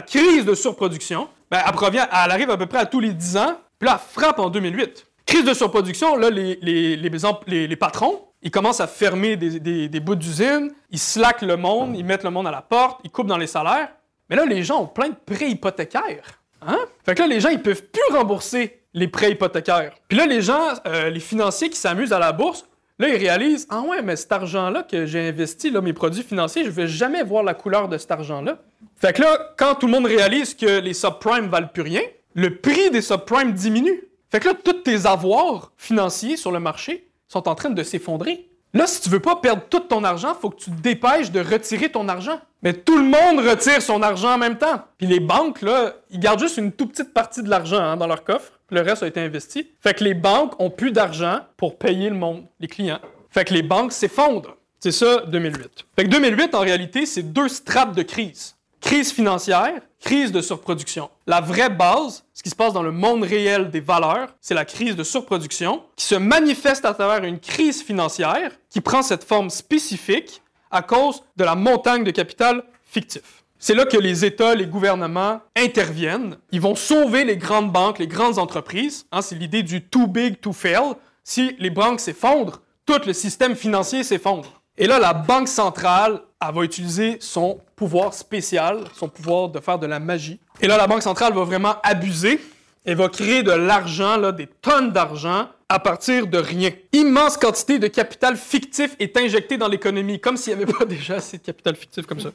crise de surproduction, ben, elle, provient, elle arrive à peu près à tous les 10 ans, puis là, elle frappe en 2008. Crise de surproduction, là, les, patrons, ils commencent à fermer des, des- des bouts d'usine, ils slackent le monde, ils mettent le monde à la porte, ils coupent dans les salaires. Mais là, les gens ont plein de prêts hypothécaires. Hein? Fait que là, les gens, ils peuvent plus rembourser les prêts hypothécaires. Puis là, les gens, euh, les financiers qui s'amusent à la bourse, là, ils réalisent Ah ouais, mais cet argent-là que j'ai investi, là, mes produits financiers, je vais jamais voir la couleur de cet argent-là. Fait que là, quand tout le monde réalise que les subprimes valent plus rien, le prix des subprimes diminue. Fait que là, tous tes avoirs financiers sur le marché sont en train de s'effondrer. Là, si tu veux pas perdre tout ton argent, faut que tu te dépêches de retirer ton argent. Mais tout le monde retire son argent en même temps. Puis les banques, là, ils gardent juste une toute petite partie de l'argent hein, dans leur coffre. Le reste a été investi. Fait que les banques ont plus d'argent pour payer le monde, les clients. Fait que les banques s'effondrent. C'est ça, 2008. Fait que 2008, en réalité, c'est deux strates de crise. Crise financière, crise de surproduction. La vraie base, ce qui se passe dans le monde réel des valeurs, c'est la crise de surproduction qui se manifeste à travers une crise financière qui prend cette forme spécifique à cause de la montagne de capital fictif. C'est là que les États, les gouvernements interviennent. Ils vont sauver les grandes banques, les grandes entreprises. Hein, c'est l'idée du too big to fail. Si les banques s'effondrent, tout le système financier s'effondre. Et là, la Banque centrale, elle va utiliser son pouvoir spécial, son pouvoir de faire de la magie. Et là, la Banque centrale va vraiment abuser et va créer de l'argent, des tonnes d'argent à partir de rien. Immense quantité de capital fictif est injectée dans l'économie, comme s'il n'y avait pas déjà assez de capital fictif comme ça.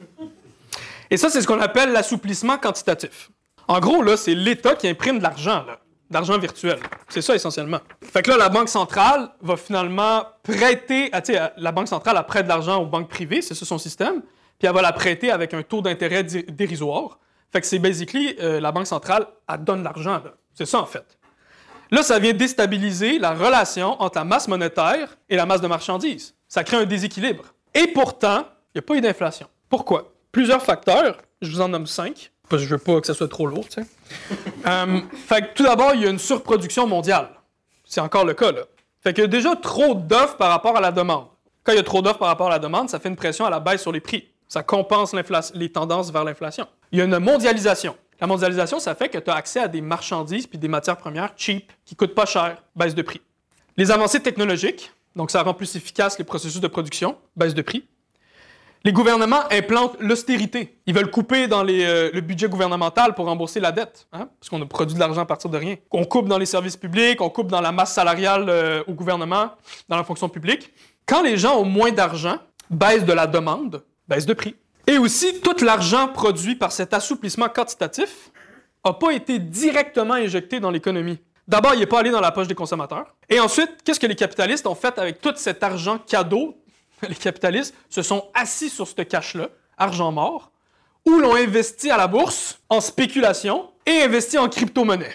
Et ça, c'est ce qu'on appelle l'assouplissement quantitatif. En gros, là, c'est l'État qui imprime de l'argent, d'argent virtuel. C'est ça essentiellement. Fait que là, la Banque centrale va finalement prêter, ah, sais, la Banque centrale a prête de l'argent aux banques privées, c'est ça son système, puis elle va la prêter avec un taux d'intérêt dérisoire. Fait que c'est basically euh, la Banque centrale, elle donne l'argent. C'est ça en fait. Là, ça vient déstabiliser la relation entre la masse monétaire et la masse de marchandises. Ça crée un déséquilibre. Et pourtant, il n'y a pas eu d'inflation. Pourquoi? Plusieurs facteurs. Je vous en nomme cinq, parce que je veux pas que ça soit trop lourd, tu sais. Euh, tout d'abord, il y a une surproduction mondiale. C'est encore le cas, là. Fait y a déjà trop d'offres par rapport à la demande. Quand il y a trop d'offres par rapport à la demande, ça fait une pression à la baisse sur les prix. Ça compense les tendances vers l'inflation. Il y a une mondialisation. La mondialisation, ça fait que tu as accès à des marchandises puis des matières premières cheap, qui coûtent pas cher, baisse de prix. Les avancées technologiques, donc ça rend plus efficace les processus de production, baisse de prix. Les gouvernements implantent l'austérité. Ils veulent couper dans euh, le budget gouvernemental pour rembourser la dette, hein, parce qu'on a produit de l'argent à partir de rien. On coupe dans les services publics, on coupe dans la masse salariale euh, au gouvernement, dans la fonction publique. Quand les gens ont moins d'argent, baisse de la demande, baisse de prix. Et aussi, tout l'argent produit par cet assouplissement quantitatif n'a pas été directement injecté dans l'économie. D'abord, il n'est pas allé dans la poche des consommateurs. Et ensuite, qu'est-ce que les capitalistes ont fait avec tout cet argent cadeau les capitalistes se sont assis sur ce cash-là, argent mort, ou l'ont investi à la bourse en spéculation et investi en crypto-monnaie.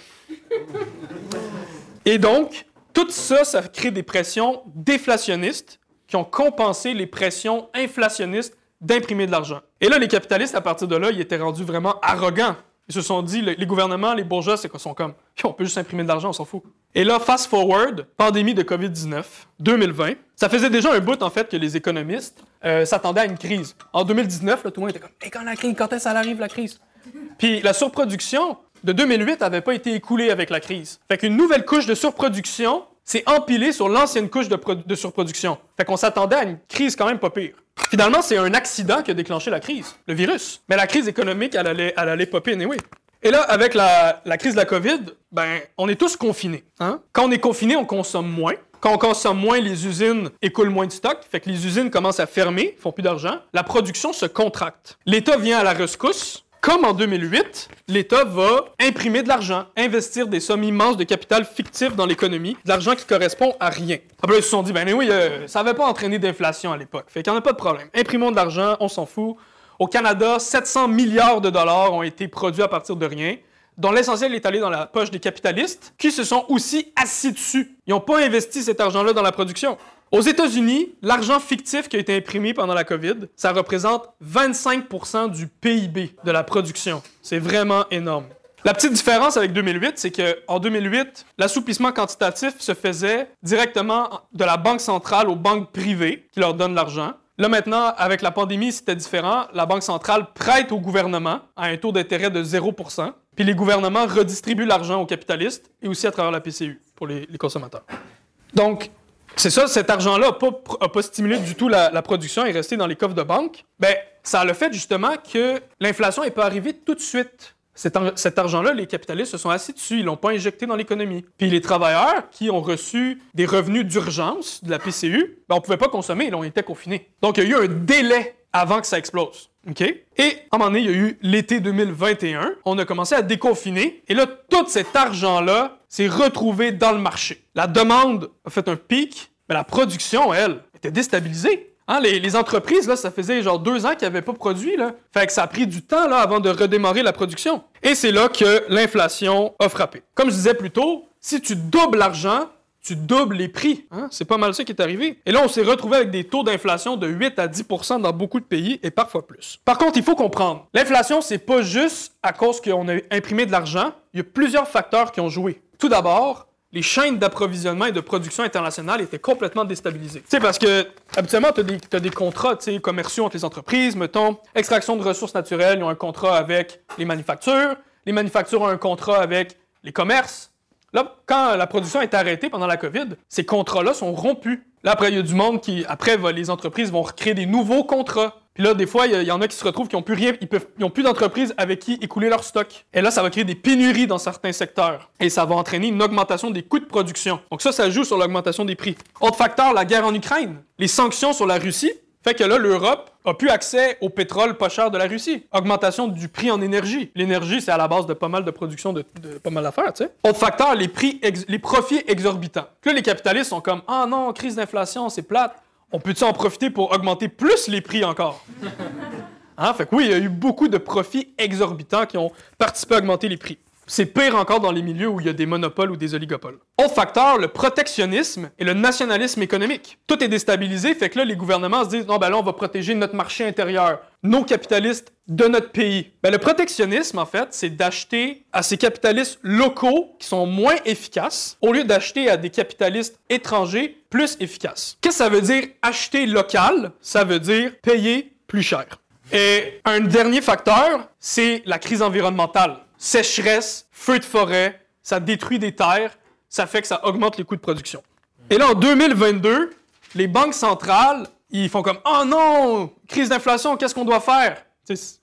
Et donc, tout ça, ça crée des pressions déflationnistes qui ont compensé les pressions inflationnistes d'imprimer de l'argent. Et là, les capitalistes, à partir de là, ils étaient rendus vraiment arrogants ils se sont dit, les gouvernements, les bourgeois, c'est quoi, sont comme, on peut juste imprimer de l'argent, on s'en fout. Et là, fast forward, pandémie de COVID-19, 2020, ça faisait déjà un bout, en fait, que les économistes euh, s'attendaient à une crise. En 2019, là, tout le monde était comme, et quand la crise, quand est-ce qu'elle arrive, la crise? Puis la surproduction de 2008 n'avait pas été écoulée avec la crise. Fait qu'une nouvelle couche de surproduction s'est empilée sur l'ancienne couche de, surproduction. Fait qu'on s'attendait à une crise quand même pas pire. Finalement, c'est un accident qui a déclenché la crise, le virus. Mais la crise économique, elle allait, elle allait popper anyway. Et là, avec la, crise de la COVID, ben, on est tous confinés. Hein? Quand on est confiné, on consomme moins. Quand on consomme moins, les usines écoulent moins de stock, fait que les usines commencent à fermer, font plus d'argent. La production se contracte. L'État vient à la rescousse, comme en 2008, l'État va imprimer de l'argent, investir des sommes immenses de capital fictif dans l'économie, de l'argent qui correspond à rien. Après, ils se sont dit, ben oui, euh, ça n'avait pas entraîné d'inflation à l'époque, fait qu'il n'y en a pas de problème. Imprimons de l'argent, on s'en fout. Au Canada, 700 milliards de dollars ont été produits à partir de rien dont l'essentiel est allé dans la poche des capitalistes, qui se sont aussi assis dessus. Ils n'ont pas investi cet argent-là dans la production. Aux États-Unis, l'argent fictif qui a été imprimé pendant la COVID, ça représente 25% du PIB de la production. C'est vraiment énorme. La petite différence avec 2008, c'est qu'en 2008, l'assouplissement quantitatif se faisait directement de la banque centrale aux banques privées qui leur donnent l'argent. Là maintenant, avec la pandémie, c'était différent. La banque centrale prête au gouvernement à un taux d'intérêt de 0% puis les gouvernements redistribuent l'argent aux capitalistes et aussi à travers la PCU pour les, les consommateurs. Donc, c'est ça, cet argent-là n'a pas, stimulé du tout la, production et est resté dans les coffres de banque. Ben, ça a le fait justement que l'inflation n'est pas arrivée tout de suite. Cet, argent-là, les capitalistes se sont assis dessus, ils l'ont pas injecté dans l'économie. Puis les travailleurs qui ont reçu des revenus d'urgence de la PCU, ben, on pouvait pas consommer, ils ont été confinés. Donc il y a eu un délai avant que ça explose. Et à un moment donné, il y a eu l'été 2021. On a commencé à déconfiner. Et là, tout cet argent-là s'est retrouvé dans le marché. La demande a fait un pic, mais la production, elle, était déstabilisée. Hein, les, entreprises, là, ça faisait genre deux ans qu'ils n'avaient pas produit. Là. Fait que ça a pris du temps là, avant de redémarrer la production. Et c'est là que l'inflation a frappé. Comme je disais plus tôt, si tu doubles l'argent, tu doubles les prix. Hein? C'est pas mal ça qui est arrivé. Et là, on s'est retrouvé avec des taux d'inflation de 8 à 10% dans beaucoup de pays et parfois plus. Par contre, il faut comprendre, l'inflation, c'est pas juste à cause qu'on a imprimé de l'argent. Il y a plusieurs facteurs qui ont joué. Tout d'abord, les chaînes d'approvisionnement et de production internationale étaient complètement déstabilisées. Tu sais, parce que habituellement, tu as, des contrats commerciaux entre les entreprises, mettons, extraction de ressources naturelles, ils ont un contrat avec les manufactures, les manufactures ont un contrat avec les commerces, Là, quand la production est arrêtée pendant la COVID, ces contrats-là sont rompus. Là, après, il y a du monde qui, après, les entreprises vont recréer des nouveaux contrats. Puis là, des fois, il y, en a qui se retrouvent qui n'ont plus rien, ils peuvent, plus d'entreprise avec qui écouler leur stock. Et là, ça va créer des pénuries dans certains secteurs. Et ça va entraîner une augmentation des coûts de production. Donc ça, ça joue sur l'augmentation des prix. Autre facteur, la guerre en Ukraine. Les sanctions sur la Russie fait que là, l'Europe a plus accès au pétrole pas cher de la Russie. Augmentation du prix en énergie. L'énergie, c'est à la base de pas mal de production de, pas mal d'affaires, tu sais. Autre facteur, les prix, les profits exorbitants. Là, les capitalistes sont comme, ah non, crise d'inflation, c'est plate. On peut-tu en profiter pour augmenter plus les prix encore? Hein? Fait que oui, il y a eu beaucoup de profits exorbitants qui ont participé à augmenter les prix. C'est pire encore dans les milieux où il y a des monopoles ou des oligopoles. Autre facteur, le protectionnisme et le nationalisme économique. Tout est déstabilisé, fait que là, les gouvernements se disent, non, ben là, on va protéger notre marché intérieur, nos capitalistes de notre pays. Ben, le protectionnisme, en fait, c'est d'acheter à ces capitalistes locaux qui sont moins efficaces, au lieu d'acheter à des capitalistes étrangers plus efficaces. Qu'est-ce que ça veut dire acheter local? Ça veut dire payer plus cher. Et un dernier facteur, c'est la crise environnementale sécheresse, feu de forêt, ça détruit des terres, ça fait que ça augmente les coûts de production. Et là, en 2022, les banques centrales, ils font comme Oh non, crise d'inflation, qu'est-ce qu'on doit faire?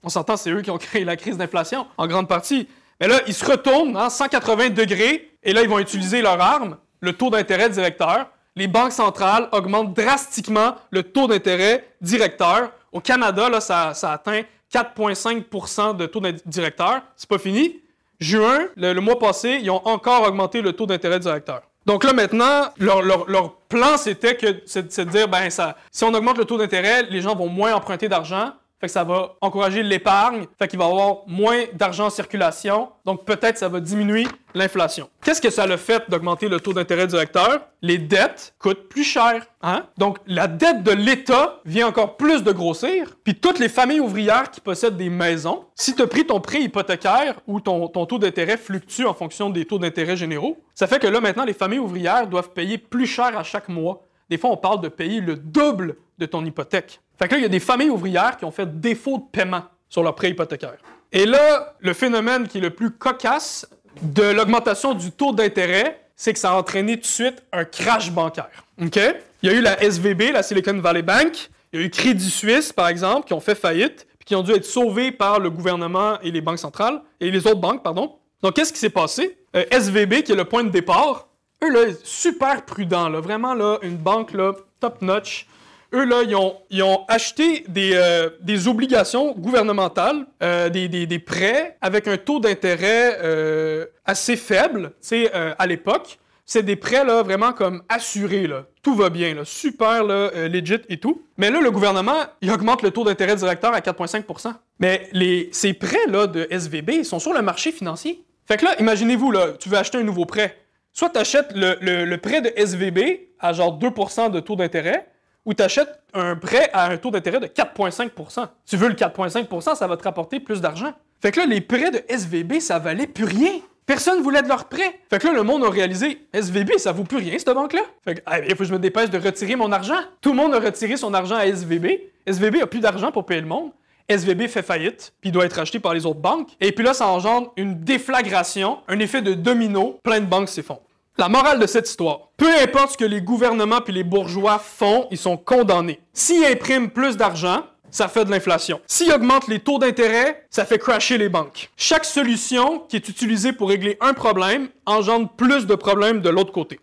on s'entend, c'est eux qui ont créé la crise d'inflation, en grande partie. Mais là, ils se retournent à hein, 180 degrés, et là, ils vont utiliser leur arme, le taux d'intérêt directeur. Les banques centrales augmentent drastiquement le taux d'intérêt directeur. Au Canada, là, ça atteint 4,5% de taux directeur. C'est pas fini. Juin, le, mois passé, ils ont encore augmenté le taux d'intérêt directeur. Donc là, maintenant, leur, plan, c'était que de dire, ben si on augmente le taux d'intérêt, les gens vont moins emprunter d'argent. Fait que ça va encourager l'épargne, fait qu'il va avoir moins d'argent en circulation, donc peut-être ça va diminuer l'inflation. Qu'est-ce que ça a le fait d'augmenter le taux d'intérêt directeur? Les dettes coûtent plus cher. Hein? Donc la dette de l'État vient encore plus de grossir, puis toutes les familles ouvrières qui possèdent des maisons, si tu as pris ton prêt hypothécaire ou ton, ton taux d'intérêt fluctue en fonction des taux d'intérêt généraux, ça fait que là maintenant les familles ouvrières doivent payer plus cher à chaque mois. Des fois, on parle de payer le double de ton hypothèque. Fait que là, il y a des familles ouvrières qui ont fait défaut de paiement sur leur prêt hypothécaire. Et là, le phénomène qui est le plus cocasse de l'augmentation du taux d'intérêt, c'est que ça a entraîné tout de suite un crash bancaire. OK? Il y a eu la SVB, la Silicon Valley Bank. Il y a eu Crédit Suisse, par exemple, qui ont fait faillite, puis qui ont dû être sauvés par le gouvernement et les banques centrales, et les autres banques, pardon. Donc, qu'est-ce qui s'est passé? Euh, SVB, qui est le point de départ, eux, là, super prudents, là, vraiment, là, une banque, là, top-notch, eux, là, ils ont, acheté euh, des, obligations gouvernementales, euh, des, prêts avec un taux d'intérêt euh, assez faible, tu à l'époque. C'est des prêts, là, vraiment comme assurés, là. Tout va bien, là. Super, là, legit et tout. Mais là, le gouvernement, il augmente le taux d'intérêt directeur à 4,5% Mais ces prêts, là, de SVB, sont sur le marché financier. Fait que là, imaginez-vous, là, tu veux acheter un nouveau prêt. Soit tu achètes le, prêt de SVB à genre 2% de taux d'intérêt, ou tu achètes un prêt à un taux d'intérêt de 4,5 Tu veux le 4,5% ça va te rapporter plus d'argent. Fait que là, les prêts de SVB, ça valait plus rien. Personne voulait de leurs prêts. Fait que là, le monde a réalisé, SVB, ça vaut plus rien, cette banque-là. Fait que, ah, il faut que je me dépêche de retirer mon argent. Tout le monde a retiré son argent à SVB. SVB a plus d'argent pour payer le monde. SVB fait faillite, puis doit être racheté par les autres banques. Et puis là, ça engendre une déflagration, un effet de domino. Plein de banques s'effondrent. La morale de cette histoire, peu importe ce que les gouvernements puis les bourgeois font, ils sont condamnés. S'ils impriment plus d'argent, ça fait de l'inflation. S'ils augmentent les taux d'intérêt, ça fait crasher les banques. Chaque solution qui est utilisée pour régler un problème engendre plus de problèmes de l'autre côté.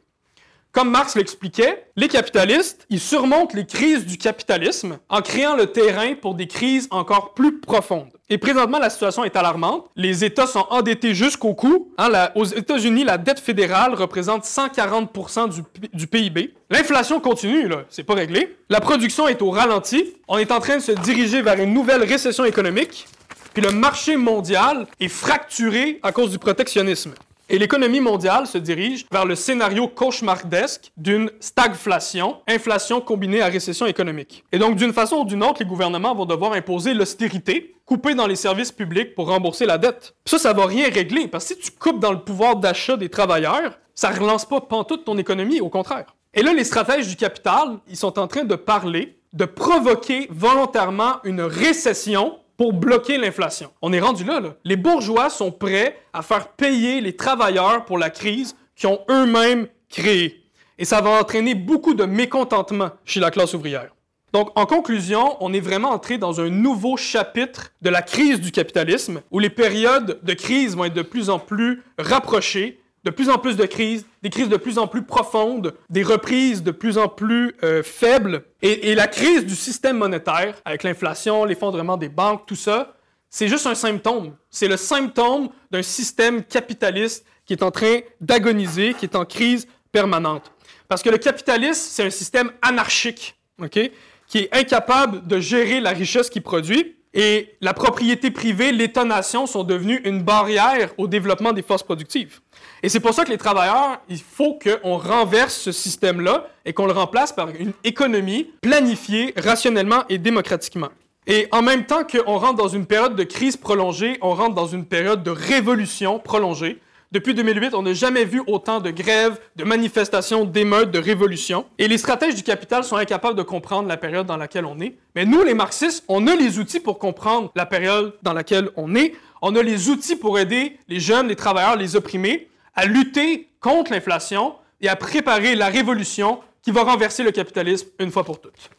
Comme Marx l'expliquait, les capitalistes, ils surmontent les crises du capitalisme en créant le terrain pour des crises encore plus profondes. Et présentement, la situation est alarmante. Les États sont endettés jusqu'au cou. Hein, aux États-Unis, la dette fédérale représente 140 du, du, PIB. L'inflation continue, là, c'est pas réglé. La production est au ralenti. On est en train de se diriger vers une nouvelle récession économique. Puis le marché mondial est fracturé à cause du protectionnisme. Et l'économie mondiale se dirige vers le scénario cauchemardesque d'une stagflation, inflation combinée à récession économique. Et donc, d'une façon ou d'une autre, les gouvernements vont devoir imposer l'austérité, couper dans les services publics pour rembourser la dette. Ça, ça va rien régler, parce que si tu coupes dans le pouvoir d'achat des travailleurs, ça relance pas pantoute ton économie, au contraire. Et là, les stratèges du capital, ils sont en train de parler de provoquer volontairement une récession pour bloquer l'inflation. On est rendu là, là. Les bourgeois sont prêts à faire payer les travailleurs pour la crise qu'ils ont eux-mêmes créée. Et ça va entraîner beaucoup de mécontentement chez la classe ouvrière. Donc, en conclusion, on est vraiment entré dans un nouveau chapitre de la crise du capitalisme, où les périodes de crise vont être de plus en plus rapprochées de plus en plus de crises, des crises de plus en plus profondes, des reprises de plus en plus euh, faibles. Et, la crise du système monétaire, avec l'inflation, l'effondrement des banques, tout ça, c'est juste un symptôme. C'est le symptôme d'un système capitaliste qui est en train d'agoniser, qui est en crise permanente. Parce que le capitalisme, c'est un système anarchique, qui est incapable de gérer la richesse qu'il produit. Et la propriété privée, l'État-nation sont devenus une barrière au développement des forces productives. Et c'est pour ça que les travailleurs, il faut qu'on renverse ce système-là et qu'on le remplace par une économie planifiée rationnellement et démocratiquement. Et en même temps qu'on rentre dans une période de crise prolongée, on rentre dans une période de révolution prolongée. Depuis 2008, on n'a jamais vu autant de grèves, de manifestations, d'émeutes, de révolutions. Et les stratèges du capital sont incapables de comprendre la période dans laquelle on est. Mais nous, les marxistes, on a les outils pour comprendre la période dans laquelle on est. On a les outils pour aider les jeunes, les travailleurs, les opprimés à lutter contre l'inflation et à préparer la révolution qui va renverser le capitalisme une fois pour toutes.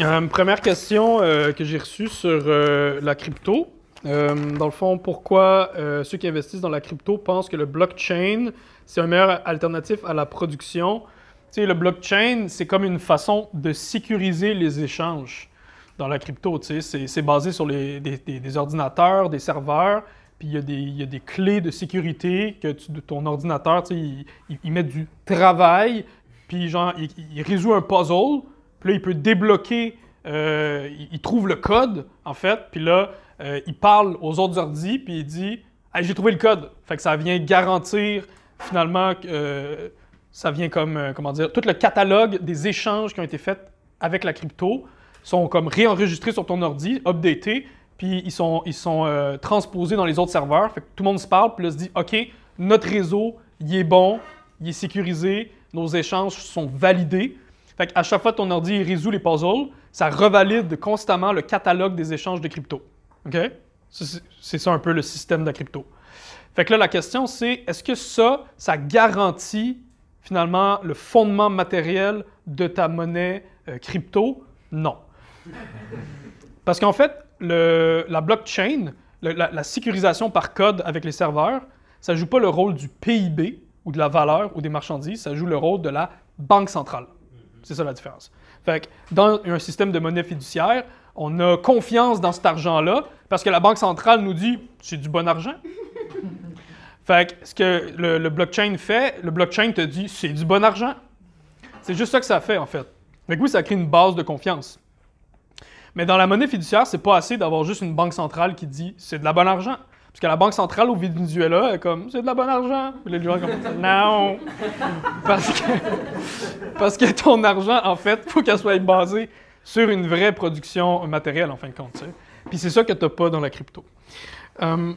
Euh, première question euh, que j'ai reçue sur euh, la crypto. dans le fond, pourquoi ceux qui investissent dans la crypto pensent que le blockchain, c'est un meilleur alternatif à la production? Tu sais, le blockchain, c'est comme une façon de sécuriser les échanges dans la crypto. C'est basé sur des, ordinateurs, des serveurs, puis il y, a des, clés de sécurité que ton ordinateur, il, met du travail, puis genre, il, résout un puzzle, puis là, il peut débloquer, euh, il, trouve le code, en fait, puis là, euh, il parle aux autres ordi, puis il dit hey, j'ai trouvé le code. Fait que ça vient garantir, finalement, euh, ça vient comme, comment dire, tout le catalogue des échanges qui ont été faits avec la crypto sont comme réenregistrés sur ton ordi, updatés, puis ils sont, ils sont euh, transposés dans les autres serveurs. Fait que tout le monde se parle, puis là se dit OK, notre réseau, il est bon, il est sécurisé, nos échanges sont validés. Fait qu'à chaque fois que ton ordi résout les puzzles, ça revalide constamment le catalogue des échanges de crypto. OK? C'est ça un peu le système de crypto. Fait que là, la question, c'est est-ce que ça, ça garantit finalement le fondement matériel de ta monnaie euh, crypto? Non. Parce qu'en fait, la blockchain, la, sécurisation par code avec les serveurs, ça ne joue pas le rôle du PIB ou de la valeur ou des marchandises, ça joue le rôle de la banque centrale. C'est ça la différence. Fait que dans un système de monnaie fiduciaire, on a confiance dans cet argent-là parce que la banque centrale nous dit c'est du bon argent. fait que ce que le, le blockchain fait, le blockchain te dit c'est du bon argent. C'est juste ça que ça fait en fait. Mais oui, ça crée une base de confiance. Mais dans la monnaie fiduciaire, c'est pas assez d'avoir juste une banque centrale qui dit c'est de la bonne argent. Parce que la banque centrale au Venezuela est comme c'est de la bonne argent. les gens comme non. parce, que, parce que ton argent, en fait, faut qu'elle soit basée sur une vraie production matérielle, en fin de compte. Puis c'est ça que tu n'as pas dans la crypto. Euh,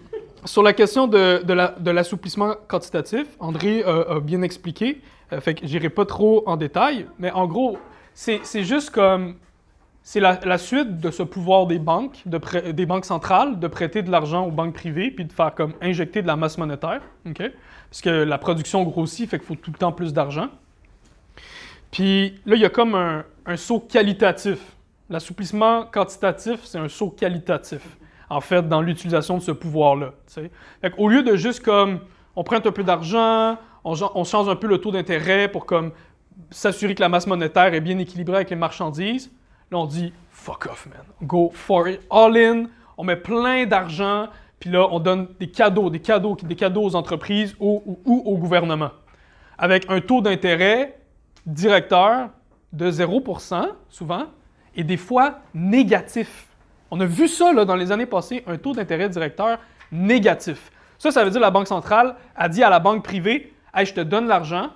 sur la question de, de l'assouplissement quantitatif, André a bien expliqué. Euh, fait que j'irai pas trop en détail, mais en gros, c'est juste comme c'est la, suite de ce pouvoir des banques, des banques centrales, de prêter de l'argent aux banques privées, puis de faire comme injecter de la masse monétaire, OK? Parce que la production grossit, fait qu'il faut tout le temps plus d'argent. Puis là, il y a comme un, saut qualitatif. L'assouplissement quantitatif, c'est un saut qualitatif. en fait, dans l'utilisation de ce pouvoir-là. Au lieu de juste comme, on prête un peu d'argent, on, on, change un peu le taux d'intérêt pour comme s'assurer que la masse monétaire est bien équilibrée avec les marchandises, là, on dit, fuck off, man. Go for it, all in, on met plein d'argent, puis là, on donne des cadeaux, des cadeaux, des cadeaux aux entreprises ou, au gouvernement. Avec un taux d'intérêt directeur de 0%, souvent, et des fois négatif. On a vu ça là, dans les années passées, un taux d'intérêt directeur négatif. Ça, ça veut dire que la Banque centrale a dit à la banque privée Hey, je te donne l'argent,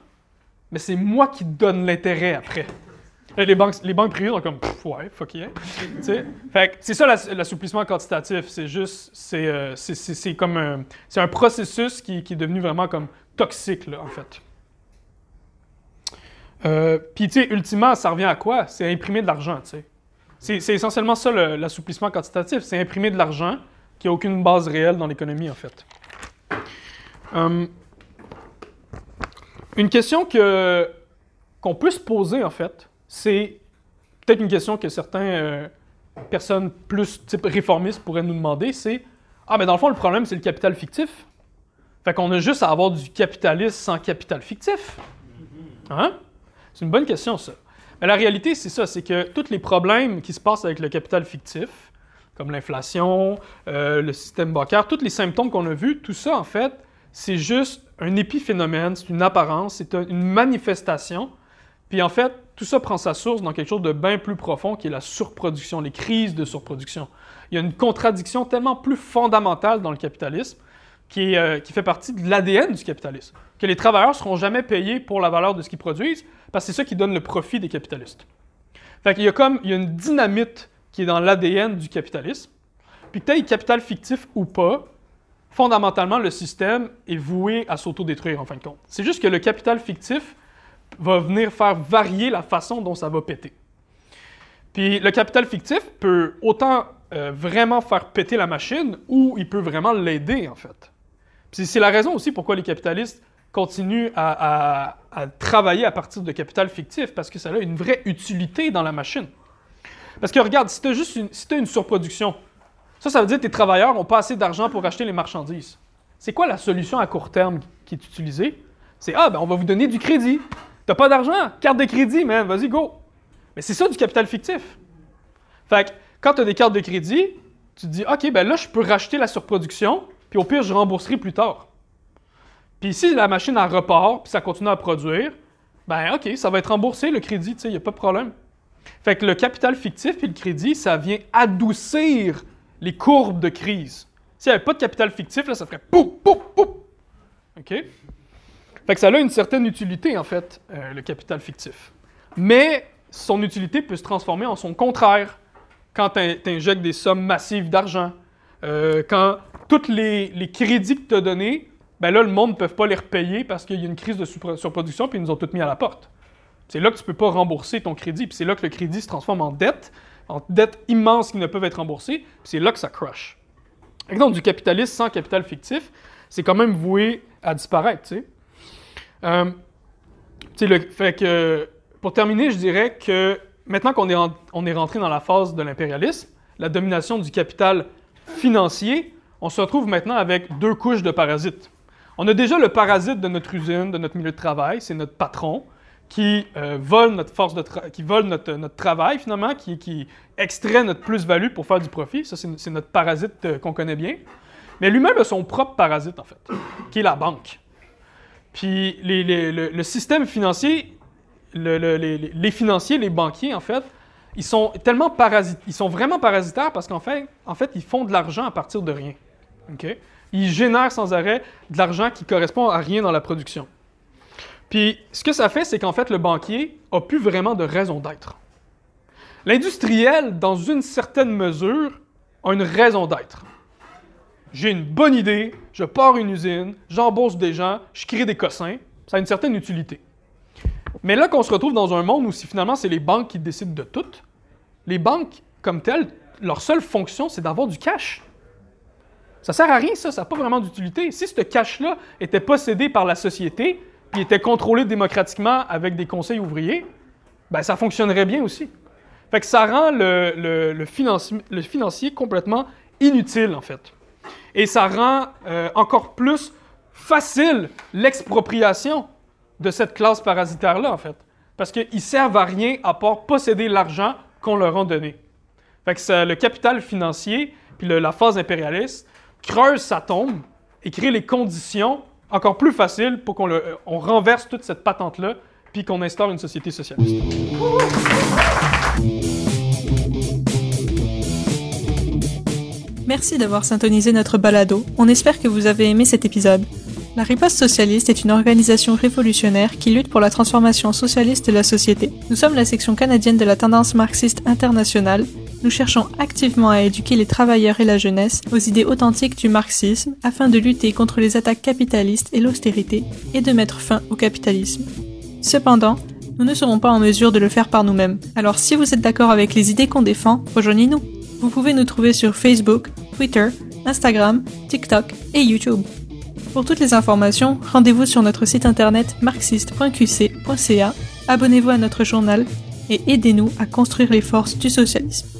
mais c'est moi qui donne l'intérêt après. Les banques, les banques privées sont comme ouais, fuck yeah. c'est ça l'assouplissement quantitatif. C'est juste, c'est euh, comme un, c'est un processus qui, qui, est devenu vraiment comme toxique, là, en fait. Euh, Puis, tu sais, ultimement, ça revient à quoi? C'est imprimer de l'argent, tu sais. C'est essentiellement ça l'assouplissement quantitatif. C'est imprimer de l'argent qui n'a aucune base réelle dans l'économie, en fait. Hum, une question qu'on peut se poser, en fait, c'est peut-être une question que certaines euh, personnes plus type réformistes pourraient nous demander, c'est Ah, mais dans le fond, le problème, c'est le capital fictif. Fait qu'on a juste à avoir du capitalisme sans capital fictif. Hein? C'est une bonne question, ça. Mais la réalité, c'est ça, c'est que tous les problèmes qui se passent avec le capital fictif, comme l'inflation, euh, le système bancaire, tous les symptômes qu'on a vus, tout ça, en fait, c'est juste un épiphénomène, c'est une apparence, c'est une manifestation. Puis en fait, tout ça prend sa source dans quelque chose de bien plus profond qui est la surproduction, les crises de surproduction. Il y a une contradiction tellement plus fondamentale dans le capitalisme qui, euh, fait partie de l'ADN du capitalisme, que les travailleurs ne seront jamais payés pour la valeur de ce qu'ils produisent, parce que c'est ça qui donne le profit des capitalistes. Fait comme il y a une dynamite qui est dans l'ADN du capitalisme. Puis que tu capital fictif ou pas, fondamentalement, le système est voué à s'autodétruire en fin de compte. C'est juste que le capital fictif va venir faire varier la façon dont ça va péter. Puis le capital fictif peut autant euh, vraiment faire péter la machine ou il peut vraiment l'aider en fait. c'est la raison aussi pourquoi les capitalistes continue à, travailler à partir de capital fictif parce que ça a une vraie utilité dans la machine. Parce que regarde, si tu as juste une, si as une surproduction, ça, ça veut dire que tes travailleurs n'ont pas assez d'argent pour acheter les marchandises. C'est quoi la solution à court terme qui est utilisée? C'est Ah, ben on va vous donner du crédit. T'as pas d'argent? Carte de crédit, man, vas-y, go. Mais c'est ça du capital fictif. Fait que quand tu as des cartes de crédit, tu te dis OK, ben là, je peux racheter la surproduction, puis au pire, je rembourserai plus tard. Puis si la machine a repart, puis ça continue à produire, ben OK, ça va être remboursé le crédit, tu sais, il n'y a pas de problème. Fait que le capital fictif et le crédit, ça vient adoucir les courbes de crise. S'il n'y avait pas de capital fictif, là, ça ferait pouf, pouf, pouf. OK? Fait que ça a une certaine utilité, en fait, euh, le capital fictif. Mais son utilité peut se transformer en son contraire quand tu injectes des sommes massives d'argent, euh, quand tous les, crédits que tu as donnés ben là, le monde ne peut pas les repayer parce qu'il y a une crise de surproduction, puis ils nous ont tout mis à la porte. C'est là que tu ne peux pas rembourser ton crédit, puis c'est là que le crédit se transforme en dette, en dette immense qui ne peuvent être remboursées, puis c'est là que ça crush. Donc, du capitalisme sans capital fictif, c'est quand même voué à disparaître, tu sais. Euh, fait que, pour terminer, je dirais que maintenant qu'on est, on est rentré dans la phase de l'impérialisme, la domination du capital financier, on se retrouve maintenant avec deux couches de parasites. On a déjà le parasite de notre usine, de notre milieu de travail, c'est notre patron qui euh, vole notre force de qui vole notre, notre, travail finalement, qui, qui extrait notre plus-value pour faire du profit. Ça, c'est notre parasite euh, qu'on connaît bien. Mais lui-même a son propre parasite en fait, qui est la banque. Puis le, système financier, les, financiers, les banquiers en fait, ils sont tellement parasites, ils sont vraiment parasitaires parce qu'en fait, en fait, ils font de l'argent à partir de rien. OK? il génère sans arrêt de l'argent qui correspond à rien dans la production. Puis ce que ça fait, c'est qu'en fait, le banquier a plus vraiment de raison d'être. L'industriel, dans une certaine mesure, a une raison d'être. J'ai une bonne idée, je pars une usine, j'embauche des gens, je crée des cossins, ça a une certaine utilité. Mais là qu'on se retrouve dans un monde où si finalement c'est les banques qui décident de tout, les banques comme telles, leur seule fonction c'est d'avoir du cash. Ça sert à rien, ça, ça n'a pas vraiment d'utilité. Si ce cash-là était possédé par la société, puis était contrôlé démocratiquement avec des conseils ouvriers, ben ça fonctionnerait bien aussi. Fait que ça rend le, le, financier complètement inutile, en fait. Et ça rend euh, encore plus facile l'expropriation de cette classe parasitaire-là, en fait. Parce qu'ils servent à rien à part posséder l'argent qu'on leur a donné. Fait que le capital financier, puis la phase impérialiste, creuse sa tombe et crée les conditions encore plus faciles pour qu'on on renverse toute cette patente-là, puis qu'on instaure une société socialiste. Merci d'avoir syntonisé notre balado. On espère que vous avez aimé cet épisode. La Riposte socialiste est une organisation révolutionnaire qui lutte pour la transformation socialiste de la société. Nous sommes la section canadienne de la tendance marxiste internationale. Nous cherchons activement à éduquer les travailleurs et la jeunesse aux idées authentiques du marxisme afin de lutter contre les attaques capitalistes et l'austérité et de mettre fin au capitalisme. Cependant, nous ne serons pas en mesure de le faire par nous-mêmes. Alors si vous êtes d'accord avec les idées qu'on défend, rejoignez-nous. Vous pouvez nous trouver sur Facebook, Twitter, Instagram, TikTok et YouTube. Pour toutes les informations, rendez-vous sur notre site internet marxiste.qc.ca, abonnez-vous à notre journal et aidez-nous à construire les forces du socialisme.